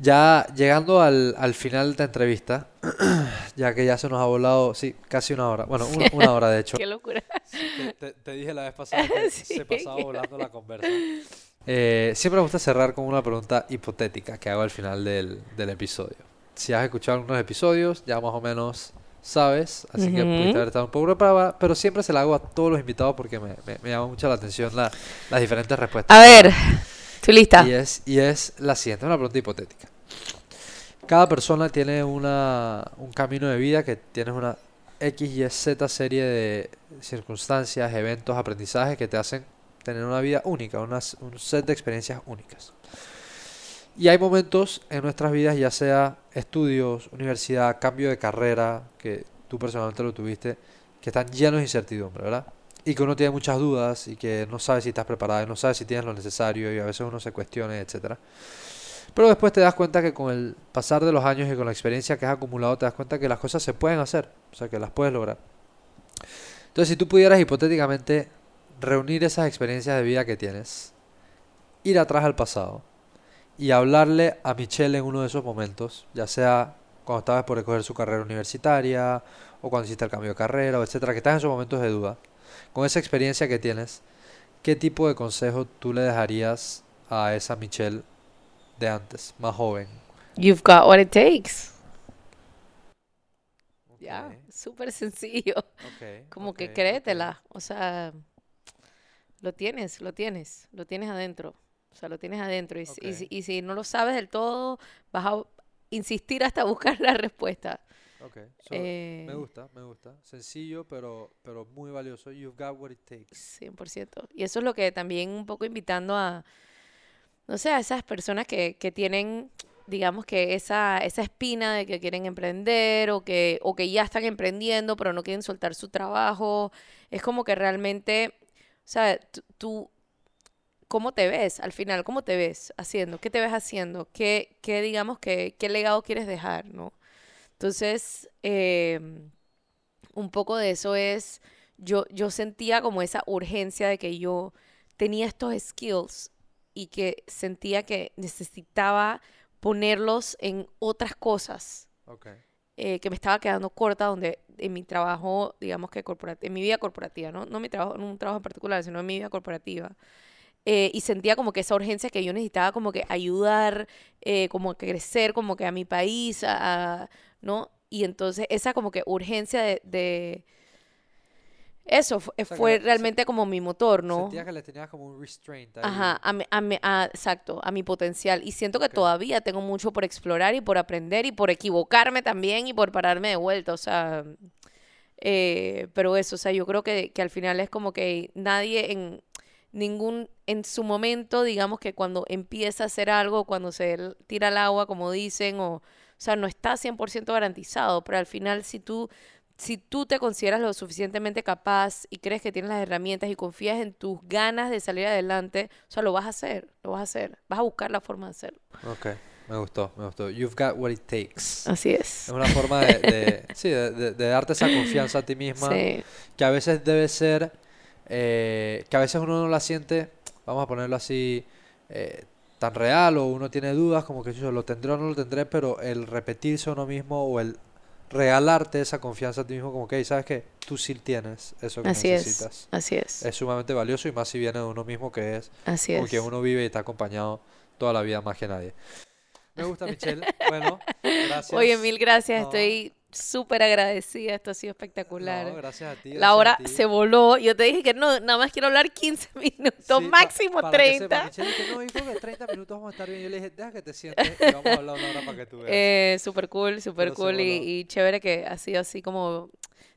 Ya llegando al, al final de esta entrevista, ya que ya se nos ha volado, sí, casi una hora. Bueno, una, hora de hecho. Qué locura. Te, dije la vez pasada que se pasaba volando la conversa. Eh, siempre me gusta cerrar con una pregunta hipotética que hago al final del, del episodio. Si has escuchado algunos episodios, ya más o menos sabes, así que pudiste haber estado un poco preparada, pero siempre se la hago a todos los invitados porque me, me, llama mucho la atención la, las diferentes respuestas. A ver, Y es, y es la siguiente, una pregunta hipotética. Cada persona tiene una, un camino de vida que tienes una X, Y, Z serie de circunstancias, eventos, aprendizajes que te hacen tener una vida única, un set de experiencias únicas. Y hay momentos en nuestras vidas, ya sea estudios, universidad, cambio de carrera, que tú personalmente lo tuviste, que están llenos de incertidumbre, ¿verdad? Y que uno tiene muchas dudas y que no sabe si estás preparado, y no sabe si tienes lo necesario y a veces uno se cuestiona, etc. Pero después te das cuenta que con el pasar de los años y con la experiencia que has acumulado, te das cuenta que las cosas se pueden hacer, o sea, que las puedes lograr. Entonces, si tú pudieras hipotéticamente reunir esas experiencias de vida que tienes, ir atrás al pasado, y hablarle a Michelle en uno de esos momentos, ya sea cuando estabas por escoger su carrera universitaria o cuando hiciste el cambio de carrera, o etcétera, que estás en esos momentos de duda, con esa experiencia que tienes, ¿qué tipo de consejo tú le dejarías a esa Michelle de antes, más joven? You've got what it takes. Ya, súper sencillo. Como que créetela, o sea, lo tienes, lo tienes, lo tienes adentro. O sea, lo tienes adentro. Y, y, si no lo sabes del todo, vas a insistir hasta buscar la respuesta. Ok, me eh, gusta, me gusta. Sencillo, pero, pero muy valioso. You've got what it takes. 100%. Y eso es lo que también un poco invitando a, no sé, a esas personas que, que tienen, digamos que esa, esa espina de que quieren emprender o que, o que ya están emprendiendo, pero no quieren soltar su trabajo. Es como que realmente, o sea, tú cómo te ves al final, cómo te ves haciendo, qué te ves haciendo, qué, qué digamos, que, qué legado quieres dejar, ¿no? Entonces, em, un poco de eso es, yo, yo sentía como esa urgencia de que yo tenía estos skills y que sentía que necesitaba ponerlos en otras cosas. Eh, que me estaba quedando corta donde en mi trabajo, digamos que en mi vida corporativa, ¿no? No mi trabajo, en un trabajo en particular, sino en mi vida corporativa. Eh, y sentía como que esa urgencia que yo necesitaba como que ayudar, eh, como que crecer como que a mi país, ¿no? Y entonces esa como que urgencia de... eso fue, realmente como mi motor, ¿no? Sentía que le tenías como un restraint. Ajá, a exacto, a mi potencial. Y siento que todavía tengo mucho por explorar y por aprender y por equivocarme también y por pararme de vuelta, o sea... Eh, pero eso, o sea, yo creo que, que al final es como que nadie en ningún, en su momento, digamos que cuando empieza a hacer algo, cuando se tira al agua, como dicen, o sea, no está 100% garantizado, pero al final si tú, si tú te consideras lo suficientemente capaz y crees que tienes las herramientas y confías en tus ganas de salir adelante, o sea, lo vas a hacer, lo vas a hacer, vas a buscar la forma de hacerlo. Ok. Me gustó, me gustó. You've got what it takes. Así es. Es una forma de, sí, de, de, darte esa confianza a ti misma. Que a veces debe ser eh, que a veces uno no la siente, vamos a ponerlo así, eh, tan real o uno tiene dudas como que yo lo tendré o no lo tendré, pero el repetirse a uno mismo o el regalarte esa confianza a ti mismo como que, ¿sabes que Tú sí tienes eso que así necesitas. Es, así es. Es sumamente valioso y más si viene de uno mismo que es así porque uno vive y está acompañado toda la vida más que nadie. Me gusta, Michelle. Bueno, gracias. Oye, mil gracias. Estoy súper agradecida, esto ha sido espectacular. No, gracias a ti. la hora se voló. Yo te dije que no, nada más quiero hablar 15 minutos, máximo 30. Que dije, no, hijo, que 30 minutos vamos a estar bien. Yo le dije, deja que te sientes y vamos a hablar una hora para que tú veas. Eh, súper cool, súper cool y, chévere que ha sido así como,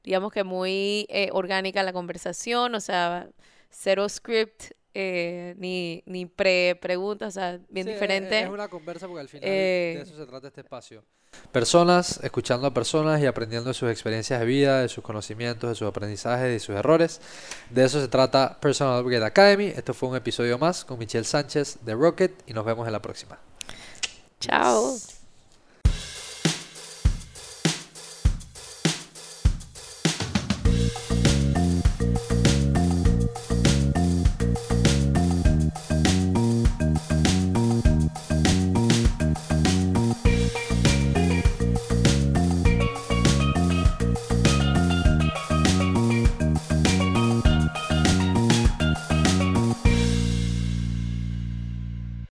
digamos que muy eh, orgánica la conversación, o sea, cero script. Eh, ni, ni pre-preguntas, o sea, bien diferente. Es una conversa porque al final de eh, eso se trata este espacio. Personas, escuchando a personas y aprendiendo de sus experiencias de vida, de sus conocimientos, de sus aprendizajes, de sus errores. De eso se trata Personal Upgrade Academy. Esto fue un episodio más con Michelle Sánchez de Rocket y nos vemos en la próxima. Chao.